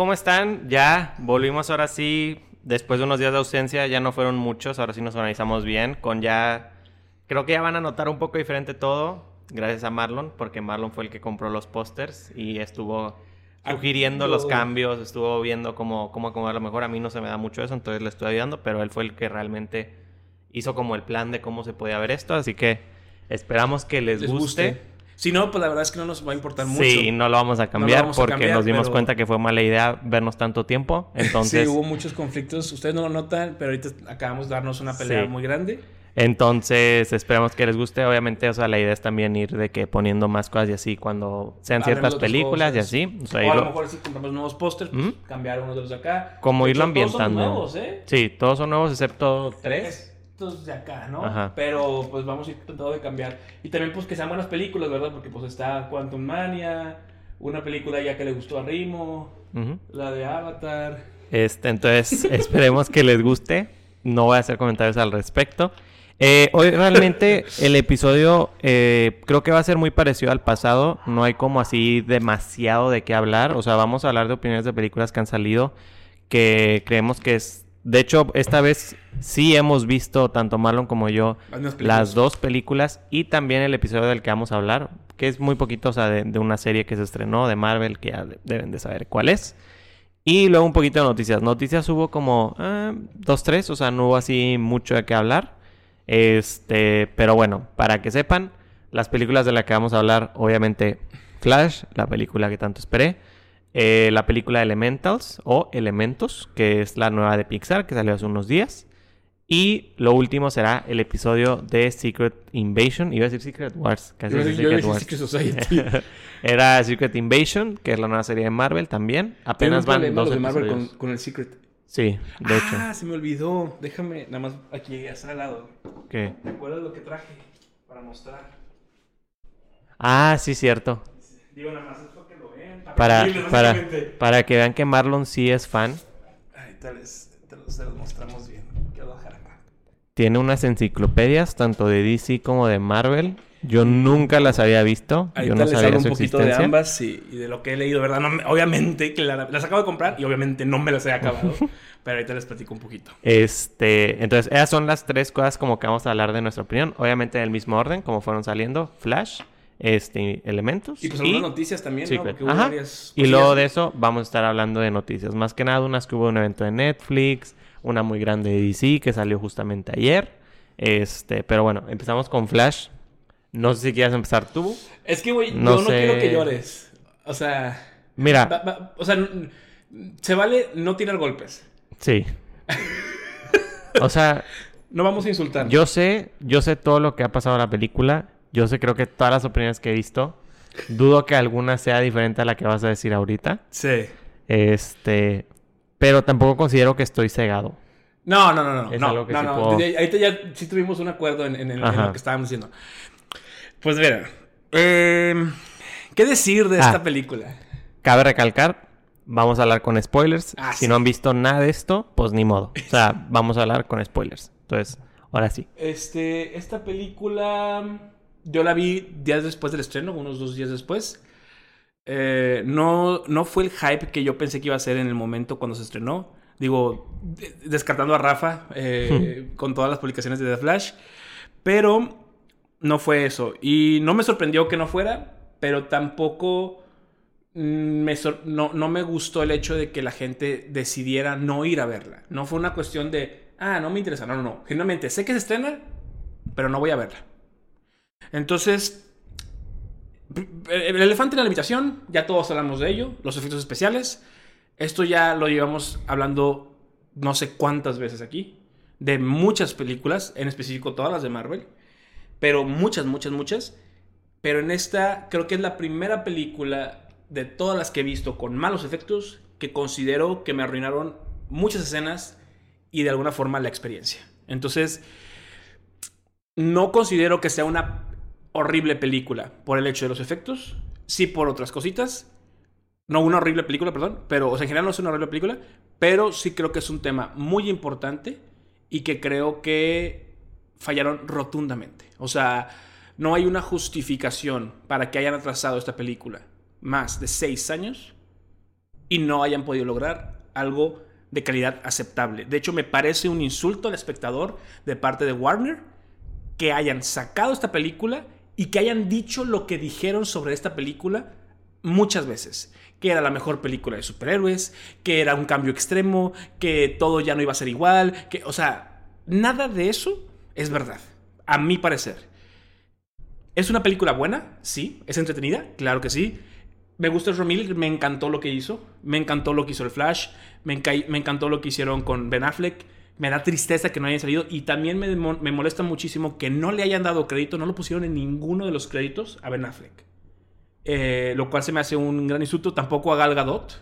¿cómo están? Ya volvimos ahora sí, después de unos días de ausencia, ya no fueron muchos, ahora sí nos organizamos bien, con ya, creo que ya van a notar un poco diferente todo, gracias a Marlon, porque Marlon fue el que compró los pósters y estuvo sugiriendo los cambios, estuvo viendo cómo, cómo acomodarlo mejor, a mí no se me da mucho eso, entonces le estoy ayudando, pero él fue el que realmente hizo como el plan de cómo se podía ver esto, así que esperamos que les, guste. Si no, pues la verdad es que no nos va a importar mucho. Sí, no lo vamos a cambiar porque nos dimos cuenta que fue mala idea vernos tanto tiempo. Entonces... sí, hubo muchos conflictos. Ustedes no lo notan, pero ahorita acabamos de darnos una pelea muy grande. Entonces, esperamos que les guste. Obviamente, o sea, la idea es también ir de que poniendo más cosas y así cuando sean ciertas películas y así. O, sea, a lo mejor si compramos nuevos pósters, pues, cambiar uno de los de acá. Como irlo ambientando. Todos son nuevos, ¿eh? Sí, todos son nuevos excepto tres de acá, ¿no? Pero pues vamos a ir tratando de cambiar. Y también pues que sean buenas películas, ¿verdad? Porque pues está Quantum Mania, una película ya que le gustó a Rimo, la de Avatar. Este, entonces esperemos que les guste. No voy a hacer comentarios al respecto. Eh, hoy realmente el episodio eh, creo que va a ser muy parecido al pasado. No hay como así demasiado de qué hablar. O sea, vamos a hablar de opiniones de películas que han salido que creemos que es de hecho, esta vez sí hemos visto, tanto Marlon como yo, las dos películas y también el episodio del que vamos a hablar, que es muy poquito, o sea, de, una serie que se estrenó de Marvel, que ya deben de saber cuál es. Y luego un poquito de noticias. Noticias hubo como eh, dos, tres, o sea, no hubo así mucho de qué hablar. Este, pero bueno, para que sepan, las películas de las que vamos a hablar, obviamente, Flash, la película que tanto esperé. Eh, la película Elementals o Elementos, que es la nueva de Pixar, que salió hace unos días. Y lo último será el episodio de Secret Invasion. Iba a decir Secret Wars. Casi Secret Wars. Era Secret Invasion, que es la nueva serie de Marvel también. Apenas van dos de Marvel con, con, el Secret. Sí, de hecho. Ah, se me olvidó. Déjame, nada más aquí, hasta al lado. ¿Qué? ¿Te acuerdas lo que traje para mostrar? Ah, sí, cierto. Digo, nada más para, para, para que vean que Marlon sí es fan. Ay, tal vez te los, mostramos bien. Tiene unas enciclopedias, tanto de DC como de Marvel. Yo nunca las había visto. Yo no sabía un poquito de ambas y, de lo que he leído, ¿verdad? obviamente que las acabo de comprar y obviamente no me las he acabado. pero ahorita les platico un poquito. Este, entonces, esas son las tres cosas como que vamos a hablar de nuestra opinión. Obviamente en el mismo orden, como fueron saliendo. Flash, este, elementos. Y pues algunas noticias también, ¿no? Ajá. Y luego de eso vamos a estar hablando de noticias. Más que nada, unas que hubo un evento de Netflix, una muy grande de DC que salió justamente ayer. Este, pero bueno, empezamos con Flash. No sé si quieres empezar tú. Es que, güey, no yo no quiero que llores. O sea. Mira. o sea, se vale no tirar golpes. Sí. o sea. No vamos a insultar. Yo sé, yo sé todo lo que ha pasado en la película. Yo sé, creo que todas las opiniones que he visto, dudo que alguna sea diferente a la que vas a decir ahorita. Sí. Este, pero tampoco considero que estoy cegado. No, no, no, no. Es no, algo que no, no. Ahorita ya sí tuvimos un acuerdo en, lo que estábamos diciendo. Pues mira, em, ¿qué decir de esta ah. película? Cabe recalcar, vamos a hablar con spoilers. Ah, si no han visto nada de esto, pues ni modo. O sea, vamos a hablar con spoilers. Entonces, ahora sí. Este, esta película yo la vi días después del estreno, unos dos días después. Eh, no, no fue el hype que yo pensé que iba a ser en el momento cuando se estrenó. Digo, descartando a Rafa eh, con todas las publicaciones de The Flash. Pero no fue eso. Y no me sorprendió que no fuera, pero tampoco mm, me no, no, me gustó el hecho de que la gente decidiera no ir a verla. No fue una cuestión de, ah, no me interesa. No, no, no. Generalmente sé que se estrena, pero no voy a verla. Entonces, el elefante en la habitación, ya todos hablamos de ello, los efectos especiales. Esto ya lo llevamos hablando no sé cuántas veces aquí, de muchas películas, en específico todas las de Marvel, pero muchas, muchas, muchas. Pero en esta creo que es la primera película de todas las que he visto con malos efectos que considero que me arruinaron muchas escenas y de alguna forma la experiencia. Entonces, no considero que sea una horrible película por el hecho de los efectos, sí por otras cositas. No una horrible película, perdón, pero o sea, en general no es una horrible película, pero sí creo que es un tema muy importante y que creo que fallaron rotundamente. O sea, no hay una justificación para que hayan atrasado esta película más de seis años y no hayan podido lograr algo de calidad aceptable. De hecho, me parece un insulto al espectador de parte de Warner que hayan sacado esta película y que hayan dicho lo que dijeron sobre esta película muchas veces. Que era la mejor película de superhéroes, que era un cambio extremo, que todo ya no iba a ser igual, que, o sea, nada de eso es verdad, a mi parecer. ¿Es una película buena? Sí. ¿Es entretenida? Claro que sí. Me gusta Miller, me encantó lo que hizo. Me encantó lo que hizo el Flash. Me, me, encantó lo que hicieron con Ben Affleck. Me da tristeza que no hayan salido. Y también me, me, molesta muchísimo que no le hayan dado crédito, no lo pusieron en ninguno de los créditos a Ben Affleck. Eh, lo cual se me hace un gran insulto. Tampoco a Gal Gadot.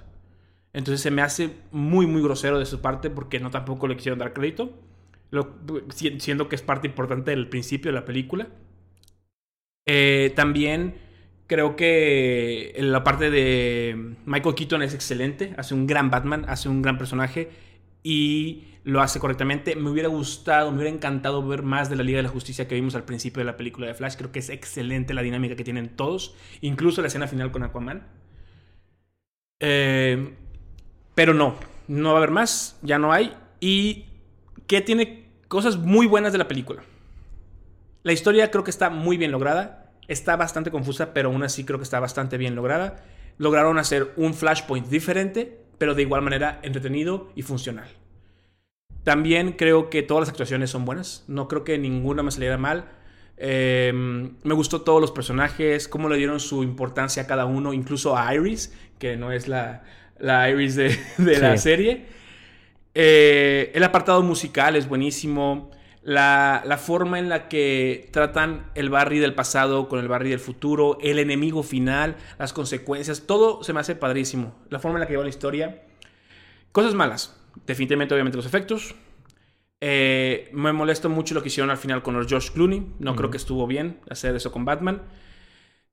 Entonces se me hace muy, muy grosero de su parte porque no tampoco le quisieron dar crédito. siendo que es parte importante del principio de la película. Eh, también Creo que la parte de Michael Keaton es excelente, hace un gran Batman, hace un gran personaje y lo hace correctamente. Me hubiera gustado, me hubiera encantado ver más de la Liga de la Justicia que vimos al principio de la película de Flash. Creo que es excelente la dinámica que tienen todos, incluso la escena final con Aquaman. Eh, pero no, no va a haber más, ya no hay. Y que tiene cosas muy buenas de la película. La historia creo que está muy bien lograda. Está bastante confusa, pero aún así creo que está bastante bien lograda. Lograron hacer un Flashpoint diferente, pero de igual manera entretenido y funcional. También creo que todas las actuaciones son buenas. No creo que ninguna me saliera mal. Em, me gustó todos los personajes, cómo le dieron su importancia a cada uno, incluso a Iris, que no es la, la Iris de, la serie. Eh, el apartado musical es buenísimo la, forma en la que tratan el Barry del pasado con el Barry del futuro, el enemigo final, las consecuencias, todo se me hace padrísimo. La forma en la que lleva la historia. Cosas malas, definitivamente obviamente los efectos. Eh, me molesta mucho lo que hicieron al final con los Josh Clooney. No creo que estuvo bien hacer eso con Batman.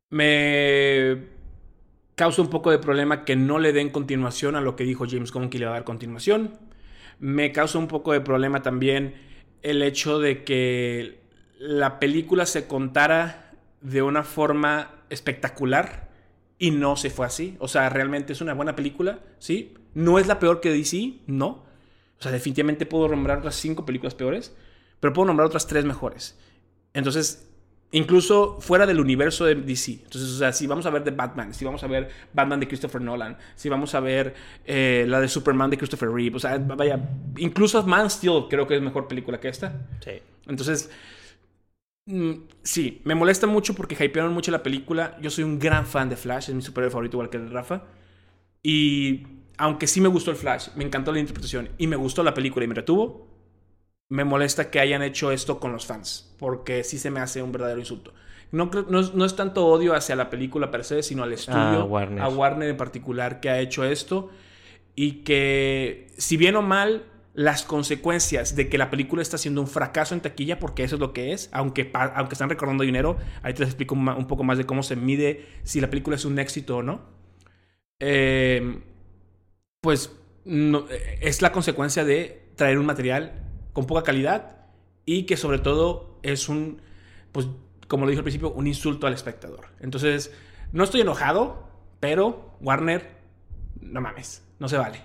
Me causa un poco de problema que no le den continuación a lo que dijo James Gunn que le va a dar continuación. Me causa un poco de problema también el hecho de que la película se contara de una forma espectacular y no se fue así. O sea, realmente es una buena película, ¿sí? No es la peor que DC, no. O sea, definitivamente puedo nombrar otras cinco películas peores, pero puedo nombrar otras tres mejores. Entonces, Incluso fuera del universo de DC. Entonces, o sea, si vamos a ver de Batman, si vamos a ver Batman de Christopher Nolan, si vamos a ver eh, la de Superman de Christopher Reeve, o sea, vaya, incluso Man Steel creo que es mejor película que esta. Sí. Entonces, mm, sí, me molesta mucho porque hypearon mucho la película. Yo soy un gran fan de Flash, es mi superhéroe favorito igual que el Rafa. Y aunque sí me gustó el Flash, me encantó la interpretación y me gustó la película y me retuvo, me molesta que hayan hecho esto con los fans, porque sí se me hace un verdadero insulto. No, no, es tanto odio hacia la película per se, sino al estudio, a Warner. en particular, que ha hecho esto. Y que, si bien o mal, las consecuencias de que la película está siendo un fracaso en taquilla, porque eso es lo que es, aunque, aunque están recordando dinero, ahí te explico un, poco más de cómo se mide si la película es un éxito o no. Eh, pues es la consecuencia de traer un material con poca calidad y que sobre todo es un, pues como lo dije al principio, un insulto al espectador. Entonces, no estoy enojado, pero Warner, no mames, no se vale.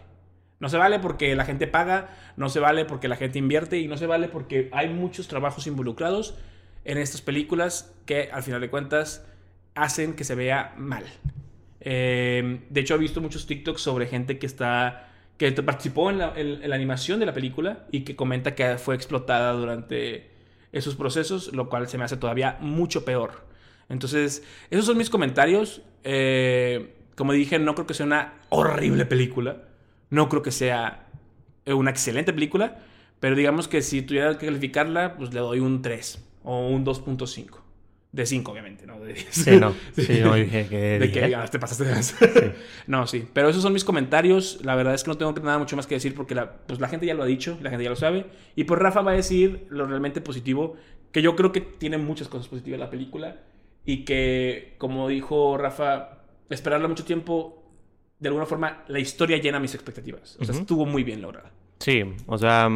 No se vale porque la gente paga, no se vale porque la gente invierte y no se vale porque hay muchos trabajos involucrados en estas películas que al final de cuentas hacen que se vea mal. Eh, de hecho, he visto muchos TikToks sobre gente que está que participó en la, animación de la película y que comenta que fue explotada durante esos procesos, lo cual se me hace todavía mucho peor. Entonces, esos son mis comentarios. Eh, como dije, no creo que sea una horrible película. No creo que sea una excelente película. Pero digamos que si tuviera que calificarla, pues le doy un 3 o un 2.5. De 5, obviamente, ¿no? De 10. Sí, no. Sí, no dije que. De, que te pasaste de no, sí. Pero esos son mis comentarios. La verdad es que no tengo nada mucho más que decir porque la, pues, la gente ya lo ha dicho, la gente ya lo sabe. Y pues Rafa va a decir lo realmente positivo, que yo creo que tiene muchas cosas positivas la película. Y que, como dijo Rafa, esperarla mucho tiempo, de alguna forma, la historia llena mis expectativas. O sea, estuvo muy bien lograda. Sí, o sea,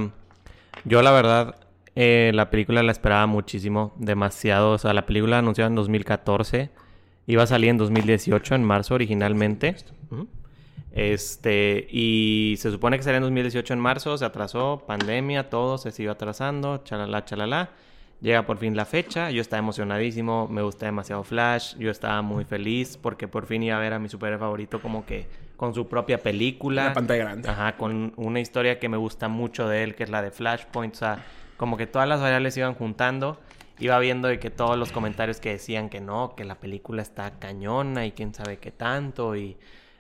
yo la verdad eh, la película la esperaba muchísimo, demasiado. O sea, la película anunciada en 2014 iba a salir en 2018, en marzo originalmente. Este, y se supone que sería en 2018 en marzo, se atrasó, pandemia, todo se siguió atrasando, chalala, chalala. Llega por fin la fecha, yo estaba emocionadísimo, me gusta demasiado Flash, yo estaba muy feliz porque por fin iba a ver a mi superhéroe favorito como que con su propia película. La pantalla grande. Ajá, con una historia que me gusta mucho de él, que es la de Flashpoint, o sea, como que todas las variables se iban juntando. Iba viendo de que todos los comentarios que decían que no, que la película está cañona y quién sabe qué tanto y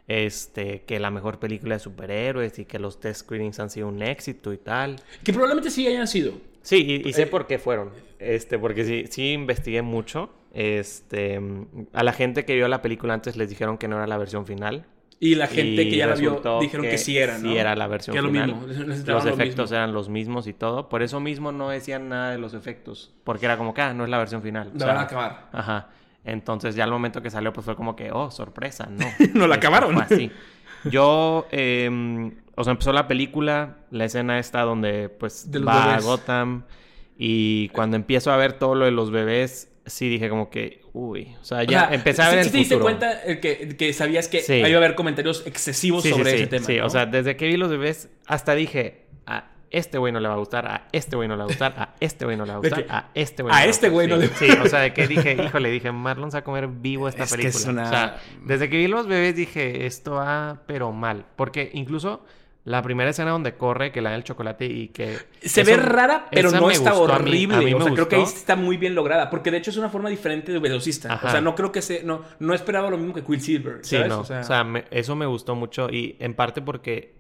este que la mejor película de superhéroes y que los test screenings han sido un éxito y tal. Que probablemente sí hayan sido. Sí, y, y sé Eh, por qué fueron. Este, porque sí, sí investigué mucho. Este, a la gente que vio la película antes les dijeron que no era la versión final. Y la gente Y que ya la vio dijeron que, sí era, ¿no? Sí era la versión Que es lo final. mismo. Los lo efectos mismo. eran los mismos y todo. Por eso mismo no decían nada de los efectos. Porque era como que, ah, no es la versión final. O La sea, van a acabar. Ajá. Entonces ya al momento que salió pues fue como que, oh, sorpresa, no. No la acabaron. así. Yo, eh, o sea, empezó la película, la escena esta donde pues De va a. Gotham y cuando empiezo a ver todo lo de los bebés, sí dije como que, uy, o sea, O ya sea, empecé a ¿sí- ver sí el te diste futuro. cuenta eh, que, que sabías que Sí. iba a haber comentarios excesivos Sí, sí, sobre sí, ese tema? Sí, ¿no? o sea, desde que vi los bebés, hasta dije, a este güey no le va a gustar, a este güey no le va a gustar, a este güey no le va a gustar, que, a este güey a no le va este güey no gustar. le- Sí, sí, o sea, de que dije, híjole, dije, Marlon se va a comer vivo esta Es que película. es una- O sea, desde que vi los bebés dije, esto va, pero mal. Porque incluso la primera escena donde corre, que le da el chocolate y que... Se eso- ve rara, pero no está gustó a mí- horrible. a mí o sea, creo que ahí está muy bien lograda. Porque de hecho es una forma diferente de velocista. Ajá. O sea, no creo que se. No, no esperaba lo mismo que Quicksilver. Sí, ¿sabes? no. O sea, me- eso me gustó mucho y en parte porque,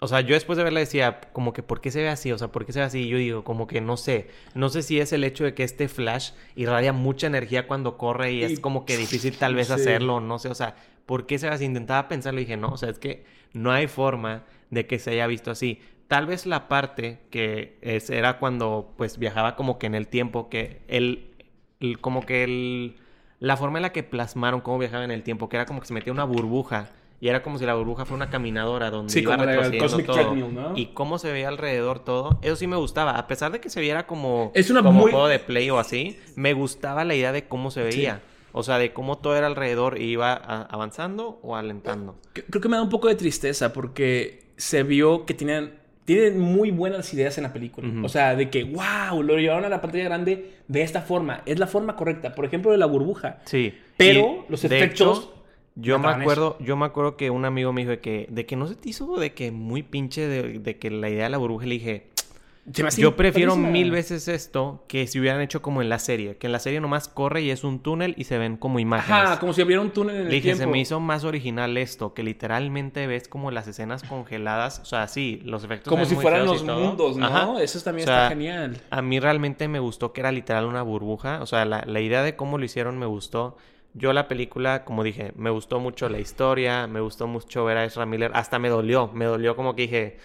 o sea, yo después de verla decía, como que, ¿por qué se ve así? O sea, ¿por qué se ve así? Y yo digo, como que no sé. No sé si es el hecho de que este Flash irradia mucha energía cuando corre y, Y- es como que difícil tal vez Sí. hacerlo, no sé. O sea, ¿por qué se ve así? Intentaba pensarlo y dije, no, o sea, es que no hay forma de que se haya visto así. Tal vez la parte que es, era cuando pues viajaba como que en el tiempo, que el, el- como que el, la forma en la que plasmaron cómo viajaba en el tiempo, que era como que se metía una burbuja y era como si la burbuja fuera una caminadora donde Sí, iba como retrocediendo todo ¿no? y cómo se veía alrededor todo, eso sí me gustaba, a pesar de que se viera como Es una como muy- juego de play o así, me gustaba la idea de cómo se veía. O sea, de cómo todo era alrededor y iba avanzando o alentando. creo que me da un poco de tristeza porque se vio que tenían. Tienen muy buenas ideas en la película. O sea, de que, wow, lo llevaron a la pantalla grande de esta forma. Es la forma correcta. Por ejemplo, de la burbuja. Sí. Pero Y, los efectos hecho, yo me acuerdo, yo me acuerdo que un amigo me dijo de que, de que no se te hizo de que muy pinche de, de que la idea de la burbuja le dije, yo prefiero mil veces esto que si hubieran hecho como en la serie, que en la serie nomás corre y es un túnel y se ven como imágenes. Ajá, como si hubiera un túnel en el dije, se me hizo más original esto, que literalmente ves como las escenas congeladas, o sea, sí, los efectos Como si fueran los mundos, ¿no? Ajá. Eso también O sea, está genial. A mí realmente me gustó que era literal una burbuja. O sea, la, la idea de cómo lo hicieron me gustó. Yo la película, como dije, me gustó mucho la historia, me gustó mucho ver a Ezra Miller. Hasta me dolió, me dolió como que dije,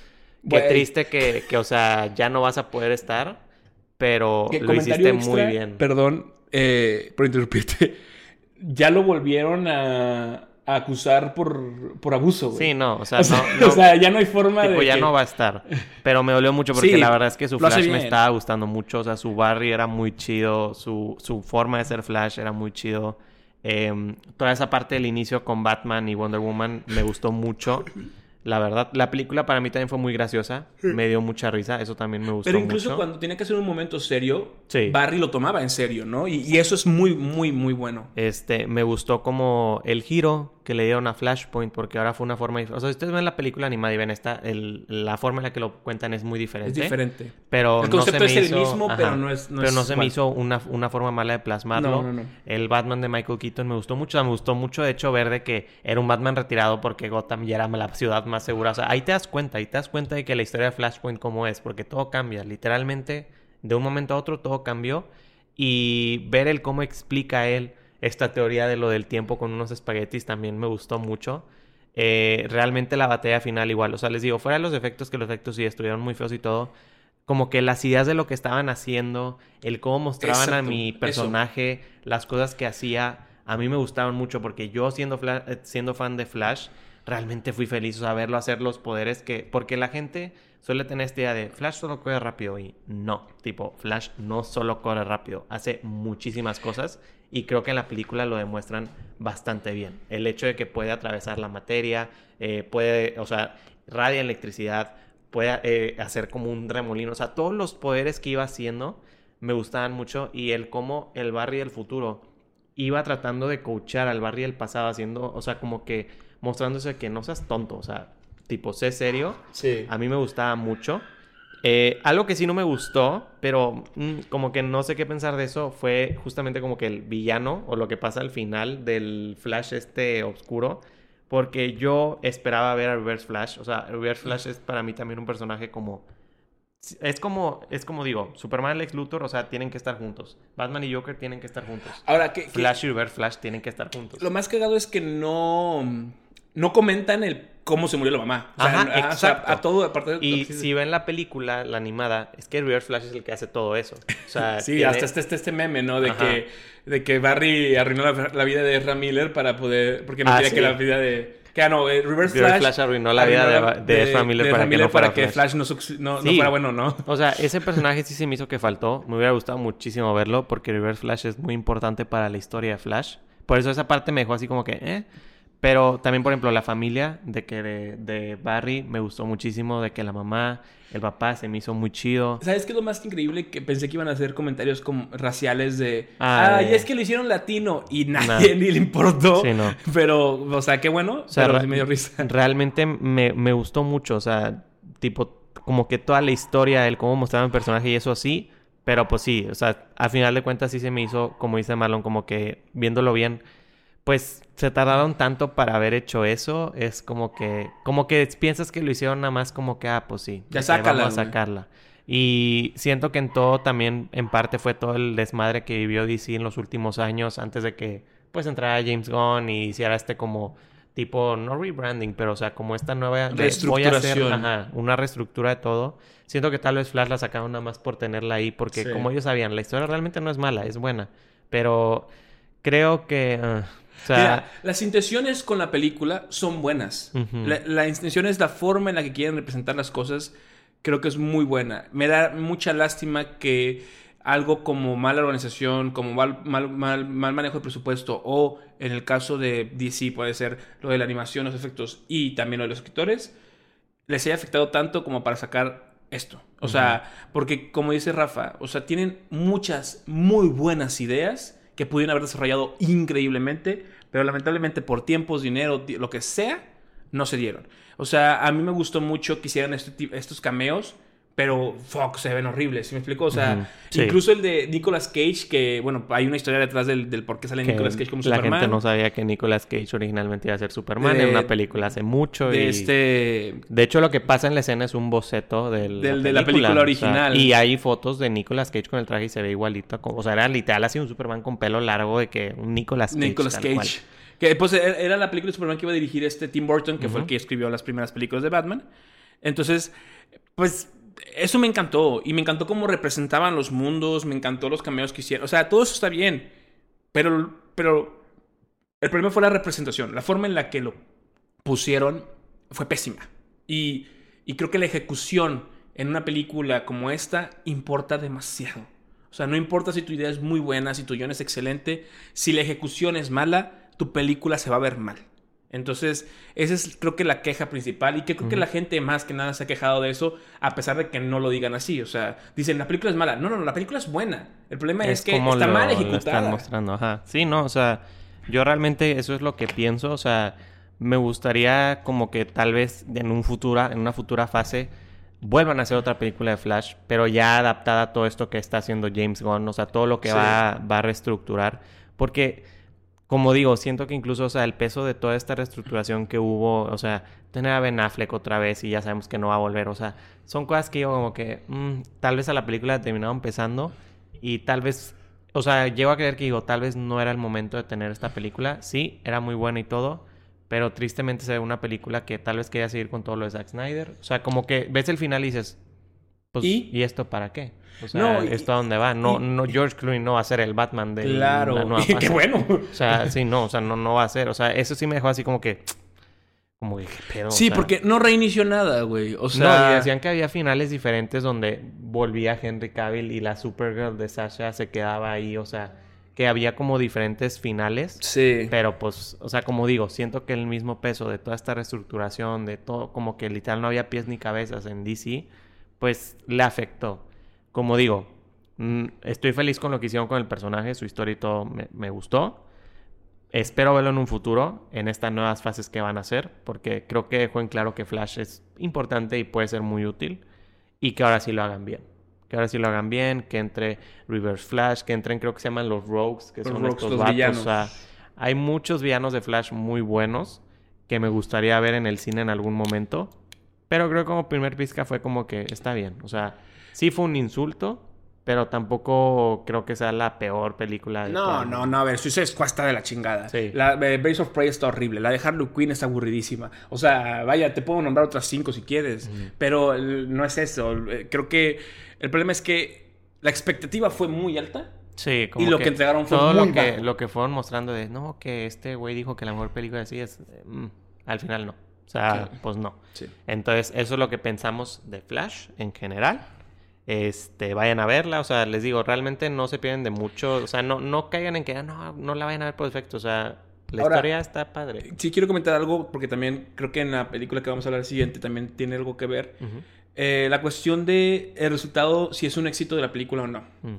qué triste que, que, o sea, ya no vas a poder estar, pero lo hiciste muy bien. Perdón eh, por interrumpirte. Ya lo volvieron a, a acusar por, por abuso, güey. Sí, no, o sea, O sea, no, no- o sea, ya no hay forma tipo, de ya que- no va a estar. Pero me dolió mucho porque Sí, la verdad es que su Flash me estaba gustando mucho. O sea, su Barry era muy chido. Su, su forma de ser Flash era muy chido. Em, toda esa parte del inicio con Batman y Wonder Woman me gustó mucho. La verdad, la película para mí también fue muy graciosa. Me dio mucha risa. Eso también me gustó Pero incluso mucho. cuando tenía que hacer un momento serio, Sí. Barry lo tomaba en serio, ¿no? Y, y eso es muy, muy, muy bueno. Este, me gustó como el giro que le dieron a Flashpoint, porque ahora fue una forma dif- O sea, si ustedes ven la película animada y ven esta, el- la forma en la que lo cuentan es muy diferente. Es diferente. Pero El no se me es el hizo- mismo, pero no es- no pero es no se me hizo una, una forma mala de plasmarlo. No, no, no. El Batman de Michael Keaton me gustó mucho. O sea, me gustó mucho, de hecho, ver de que era un Batman retirado porque Gotham ya era la ciudad más segura. O sea, ahí te das cuenta, ahí te das cuenta de que la historia de Flashpoint cómo es, porque todo cambia. Literalmente, de un momento a otro, todo cambió. Y ver el cómo explica él esta teoría de lo del tiempo con unos espaguetis también me gustó mucho. Eh, realmente la batalla final igual, o sea, les digo, fuera de los efectos, que los efectos sí estuvieron muy feos y todo, como que las ideas de lo que estaban haciendo, el cómo mostraban a mi eso. personaje, las cosas que hacía, a mí me gustaban mucho porque yo siendo, eh, siendo fan de Flash, realmente fui feliz, o sea, verlo hacer los poderes que, porque la gente suele tener esta idea de Flash solo corre rápido y no, tipo, Flash no solo corre rápido, hace muchísimas cosas Y creo que en la película lo demuestran bastante bien. El hecho de que puede atravesar la materia, eh, puede, o sea, radia electricidad, puede eh, hacer como un remolino. O sea, todos los poderes que iba haciendo me gustaban mucho y el cómo el Barry del futuro iba tratando de coachar al Barry del pasado, haciendo, o sea, como que mostrándose que no seas tonto, o sea, tipo, sé serio. Sí. A mí me gustaba mucho. Eh, algo que sí no me gustó, pero mm, como que no sé qué pensar de eso, fue justamente como que el villano o lo que pasa al final del Flash este oscuro. Porque yo esperaba ver a Reverse Flash. O sea, Reverse Flash es para mí también un personaje como... Es como, es como digo, Superman y Lex Luthor, o sea, tienen que estar juntos. Batman y Joker tienen que estar juntos. Ahora, que Flash y Reverse Flash tienen que estar juntos. Lo más cagado es que no, no comentan el cómo se murió la mamá. O sea, Ajá, a, sea, a todo, aparte de Y si ven la película, la animada, es que Reverse Flash es el que hace todo eso. O sea, Sí, tiene- hasta este, este, este meme, ¿no? De Ajá. que, de que Barry arruinó la, la vida de Ezra Miller para poder. Porque no Ah, quería sí. que la vida de. Que ah, no, eh, Reverse Flash. Flash arruinó la vida de- de Ezra Miller para que no fuera que Flash. Flash no, no, no Sí. fuera bueno, ¿no? O sea, ese personaje sí se me hizo que faltó. Me hubiera gustado muchísimo verlo porque Reverse Flash es muy importante para la historia de Flash. Por eso esa parte me dejó así como que, eh. Pero también, por ejemplo, la familia de que de, de Barry me gustó muchísimo, de que la mamá, el papá se me hizo muy chido. ¿Sabes qué es lo más increíble? Que pensé que iban a hacer comentarios como raciales de. Ah, Ah, de- y es que lo hicieron latino y nadie ni le importó. Sí, no. Pero, o sea, qué bueno. O sea, pero ra- sí me dio risa. realmente me, me gustó mucho. O sea, tipo, como que toda la historia, el cómo mostraban el personaje y eso así. Pero pues sí, o sea, al final de cuentas sí se me hizo, como dice Marlon, como que viéndolo bien, pues se tardaron tanto para haber hecho eso. Es como que, como que piensas que lo hicieron nada más como que, ah, pues sí, Ya sácala, vamos a güey. sacarla. Y siento que en todo también, en parte, fue todo el desmadre que vivió DC en los últimos años antes de que, pues, entrara James Gunn y hiciera este como tipo, no rebranding, pero o sea, como esta nueva... de, voy a hacer, Reestructuración. ajá, una reestructura de todo. Siento que tal vez Flash la sacaron nada más por tenerla ahí, porque Sí. como ellos sabían, la historia realmente no es mala, es buena. Pero creo que... ah, o sea, Mira, las intenciones con la película son buenas. La, la intención es la forma en la que quieren representar las cosas. Creo que es muy buena. Me da mucha lástima que algo como mala organización, como mal, mal, mal, mal manejo de presupuesto, o en el caso de DC puede ser lo de la animación, los efectos y también lo de los escritores, les haya afectado tanto como para sacar esto. O sea, porque como dice Rafa, o sea, tienen muchas muy buenas ideas que pudieron haber desarrollado increíblemente, pero lamentablemente por tiempos, dinero, di- lo que sea, no se dieron. O sea, a mí me gustó mucho que hicieran este estos cameos, pero fuck, se ven horribles, ¿sí me explico? O sea, sí. incluso el de Nicolas Cage, que bueno, hay una historia detrás del, del por qué sale que Nicolas Cage como la Superman. gente no sabía que Nicolas Cage originalmente iba a ser Superman en una película hace mucho. de y... este De hecho, lo que pasa en la escena es un boceto del- Del- de la película o sea, original. y hay fotos de Nicolas Cage con el traje y se ve igualito. como- o sea, era literal así un Superman con pelo largo de que un Nicolas Cage. Nicolas Cage. cual. Que pues era era la película de Superman que iba a dirigir este Tim Burton, que fue el que escribió las primeras películas de Batman. Entonces, pues eso me encantó. Y me encantó cómo representaban los mundos, me encantó los cameos que hicieron. O sea, todo eso está bien. Pero, pero el problema fue la representación. La forma en la que lo pusieron fue pésima. Y, y creo que la ejecución en una película como esta importa demasiado. O sea, no importa si tu idea es muy buena, si tu guion es excelente, si la ejecución es mala, tu película se va a ver mal. Entonces, esa es creo que la queja principal y que creo que la gente más que nada se ha quejado de eso, a pesar de que no lo digan así. O sea, dicen, la película es mala. No, no, no, la película es buena. El problema es, que está lo- mal lo están ejecutada. mostrando, ajá. Sí, no, o sea, yo realmente eso es lo que pienso, o sea, me gustaría como que tal vez en un futura, en una futura fase vuelvan a hacer otra película de Flash, pero ya adaptada a todo esto que está haciendo James Gunn, o sea, todo lo que Sí. va, va a reestructurar, porque como digo, siento que incluso, o sea, el peso de toda esta reestructuración que hubo, o sea, tener a Ben Affleck otra vez y ya sabemos que no va a volver, o sea, son cosas que yo como que mm, tal vez a la película terminaba empezando y tal vez, o sea, llego a creer que digo, tal vez no era el momento de tener esta película, sí, era muy buena y todo, pero tristemente se ve una película que tal vez quería seguir con todo lo de Zack Snyder, o sea, como que ves el final y dices, pues, ¿Y? ¿y, esto para qué? O sea, No, y- ¿esto a dónde va? No, y- no, George Clooney no va a ser el Batman de la Claro, qué bueno. O sea, sí, no, o sea, no, no va a ser. O sea, eso sí me dejó así como que. Como que, ¿qué pedo? O Sí, sea, porque no reinició nada, güey. O no, sea, y decían que había finales diferentes donde volvía Henry Cavill y la Supergirl de Sasha se quedaba ahí, o sea, que había como diferentes finales. Sí. Pero pues, o sea, como digo, siento que el mismo peso de toda esta reestructuración, de todo, como que literal no había pies ni cabezas en DC, pues le afectó. Como digo, mm, estoy feliz con lo que hicieron con el personaje, su historia y todo me, me gustó. Espero verlo en un futuro, en estas nuevas fases que van a hacer, porque creo que dejó en claro que Flash es importante y puede ser muy útil, y que ahora sí lo hagan bien. Que ahora sí lo hagan bien, que entre Reverse Flash, que entren, creo que se llaman los Rogues, que Los son Rogues, estos los vatos. villanos. O sea, hay muchos villanos de Flash muy buenos que me gustaría ver en el cine en algún momento. Pero creo que como primer pizca fue como que está bien. O sea, sí fue un insulto, pero tampoco creo que sea la peor película de No, no, no, a ver, Suicide Squad está de la chingada. Sí. La eh, Base of Prey está horrible. La de Harley Quinn está aburridísima. O sea, vaya, te puedo nombrar otras cinco si quieres. Pero no es eso. Eh, Creo que el problema es que la expectativa fue muy alta. Sí, como Y lo que entregaron fue todo muy lo que, bajo. lo que fueron mostrando de no, que este güey dijo que la mejor película así es. mm, al final no. O sea, Sí. pues no. Sí. Entonces, eso es lo que pensamos de Flash en general. Este, vayan a verla, o sea, les digo, realmente no se pierden de mucho, o sea, no, no caigan en que ah, no, no la vayan a ver por defecto, o sea, la Ahora, historia está padre. Sí, quiero comentar algo porque también creo que en la película que vamos a hablar siguiente también tiene algo que ver. Eh, la cuestión de el resultado, si es un éxito de la película o no. Mm.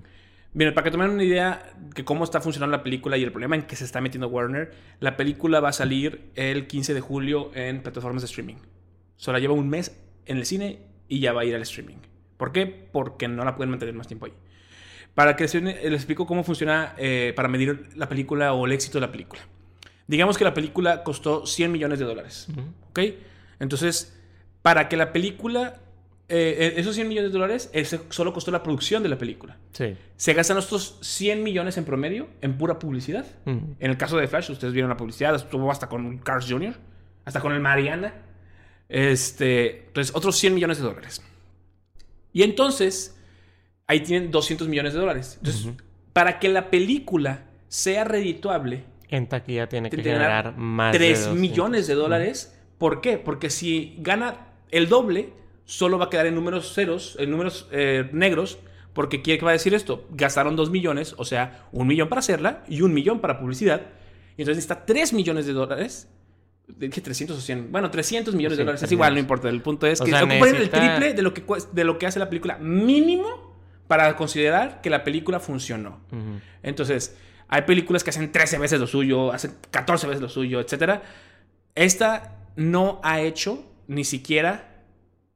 Bien, para que tomen una idea de cómo está funcionando la película y el problema en que se está metiendo Warner, la película va a salir el 15 de julio en plataformas de streaming. Solo lleva un mes en el cine y ya va a ir al streaming. ¿Por qué? Porque no la pueden mantener más tiempo ahí. Para que se- les explico cómo funciona eh, para medir la película o el éxito de la película. Digamos que la película costó 100 millones de dólares. ¿Ok? Entonces, para que la película... eh, esos 100 millones de dólares ese solo costó la producción de la película. Sí. Se gastan estos 100 millones en promedio en pura publicidad. Ujú. En el caso de Flash, ustedes vieron la publicidad, estuvo hasta con Cars Jr., hasta con el Mariana. Este, entonces, otros 100 millones de dólares. Y entonces, ahí tienen 200 millones de dólares. Entonces, para que la película sea redituable, En taquilla tiene que generar más de 3 200. millones de dólares. ¿Por qué? Porque si gana el doble, solo va a quedar en números ceros, en números eh, negros. Porque ¿qué va a decir esto? Gastaron 2 millones, o sea, un millón para hacerla y un millón para publicidad. Y entonces necesita 3 millones de dólares. Dije 300 o 100. Bueno, 300 millones de dólares. Es 300. igual, no importa. El punto es O que sea, necesita- el triple de lo, que, de lo que hace la película mínimo para considerar que la película funcionó. Entonces, hay películas que hacen 13 veces lo suyo, hacen 14 veces lo suyo, etc. Esta no ha hecho ni siquiera.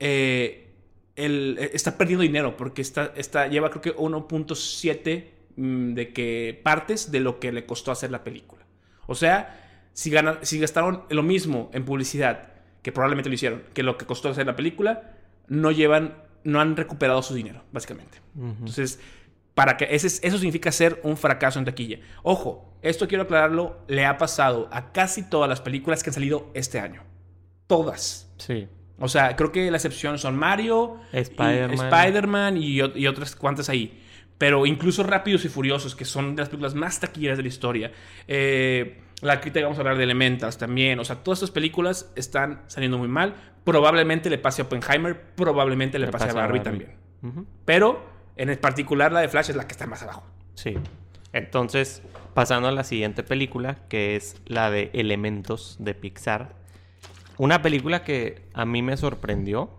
Eh, el, eh, está perdiendo dinero porque está, está, lleva creo que 1.7 mm, de que partes de lo que le costó hacer la película. O sea, si, gana- si gastaron lo mismo en publicidad, que probablemente lo hicieron, que lo que costó hacer la película, no llevan, no han recuperado su dinero, básicamente. Entonces, para que ese, eso significa ser un fracaso en taquilla. Ojo, esto quiero aclararlo, le ha pasado a casi todas las películas que han salido este año. Todas. Sí. O sea, creo que la excepción son Mario, Spider-Man. Y, otras cuantas ahí. Pero incluso Rápidos y Furiosos, que son de las películas más taquilleras de la historia. Eh, la crítica vamos a hablar de Elementals también. O sea, todas estas películas están saliendo muy mal. Probablemente le pase a Oppenheimer, probablemente le, Le pase a pase a Barbie, Barbie. también. Pero en el particular la de Flash es la que está más abajo. Sí. Entonces, pasando a la siguiente película, que es la de Elementos de Pixar. Una película que a mí me sorprendió.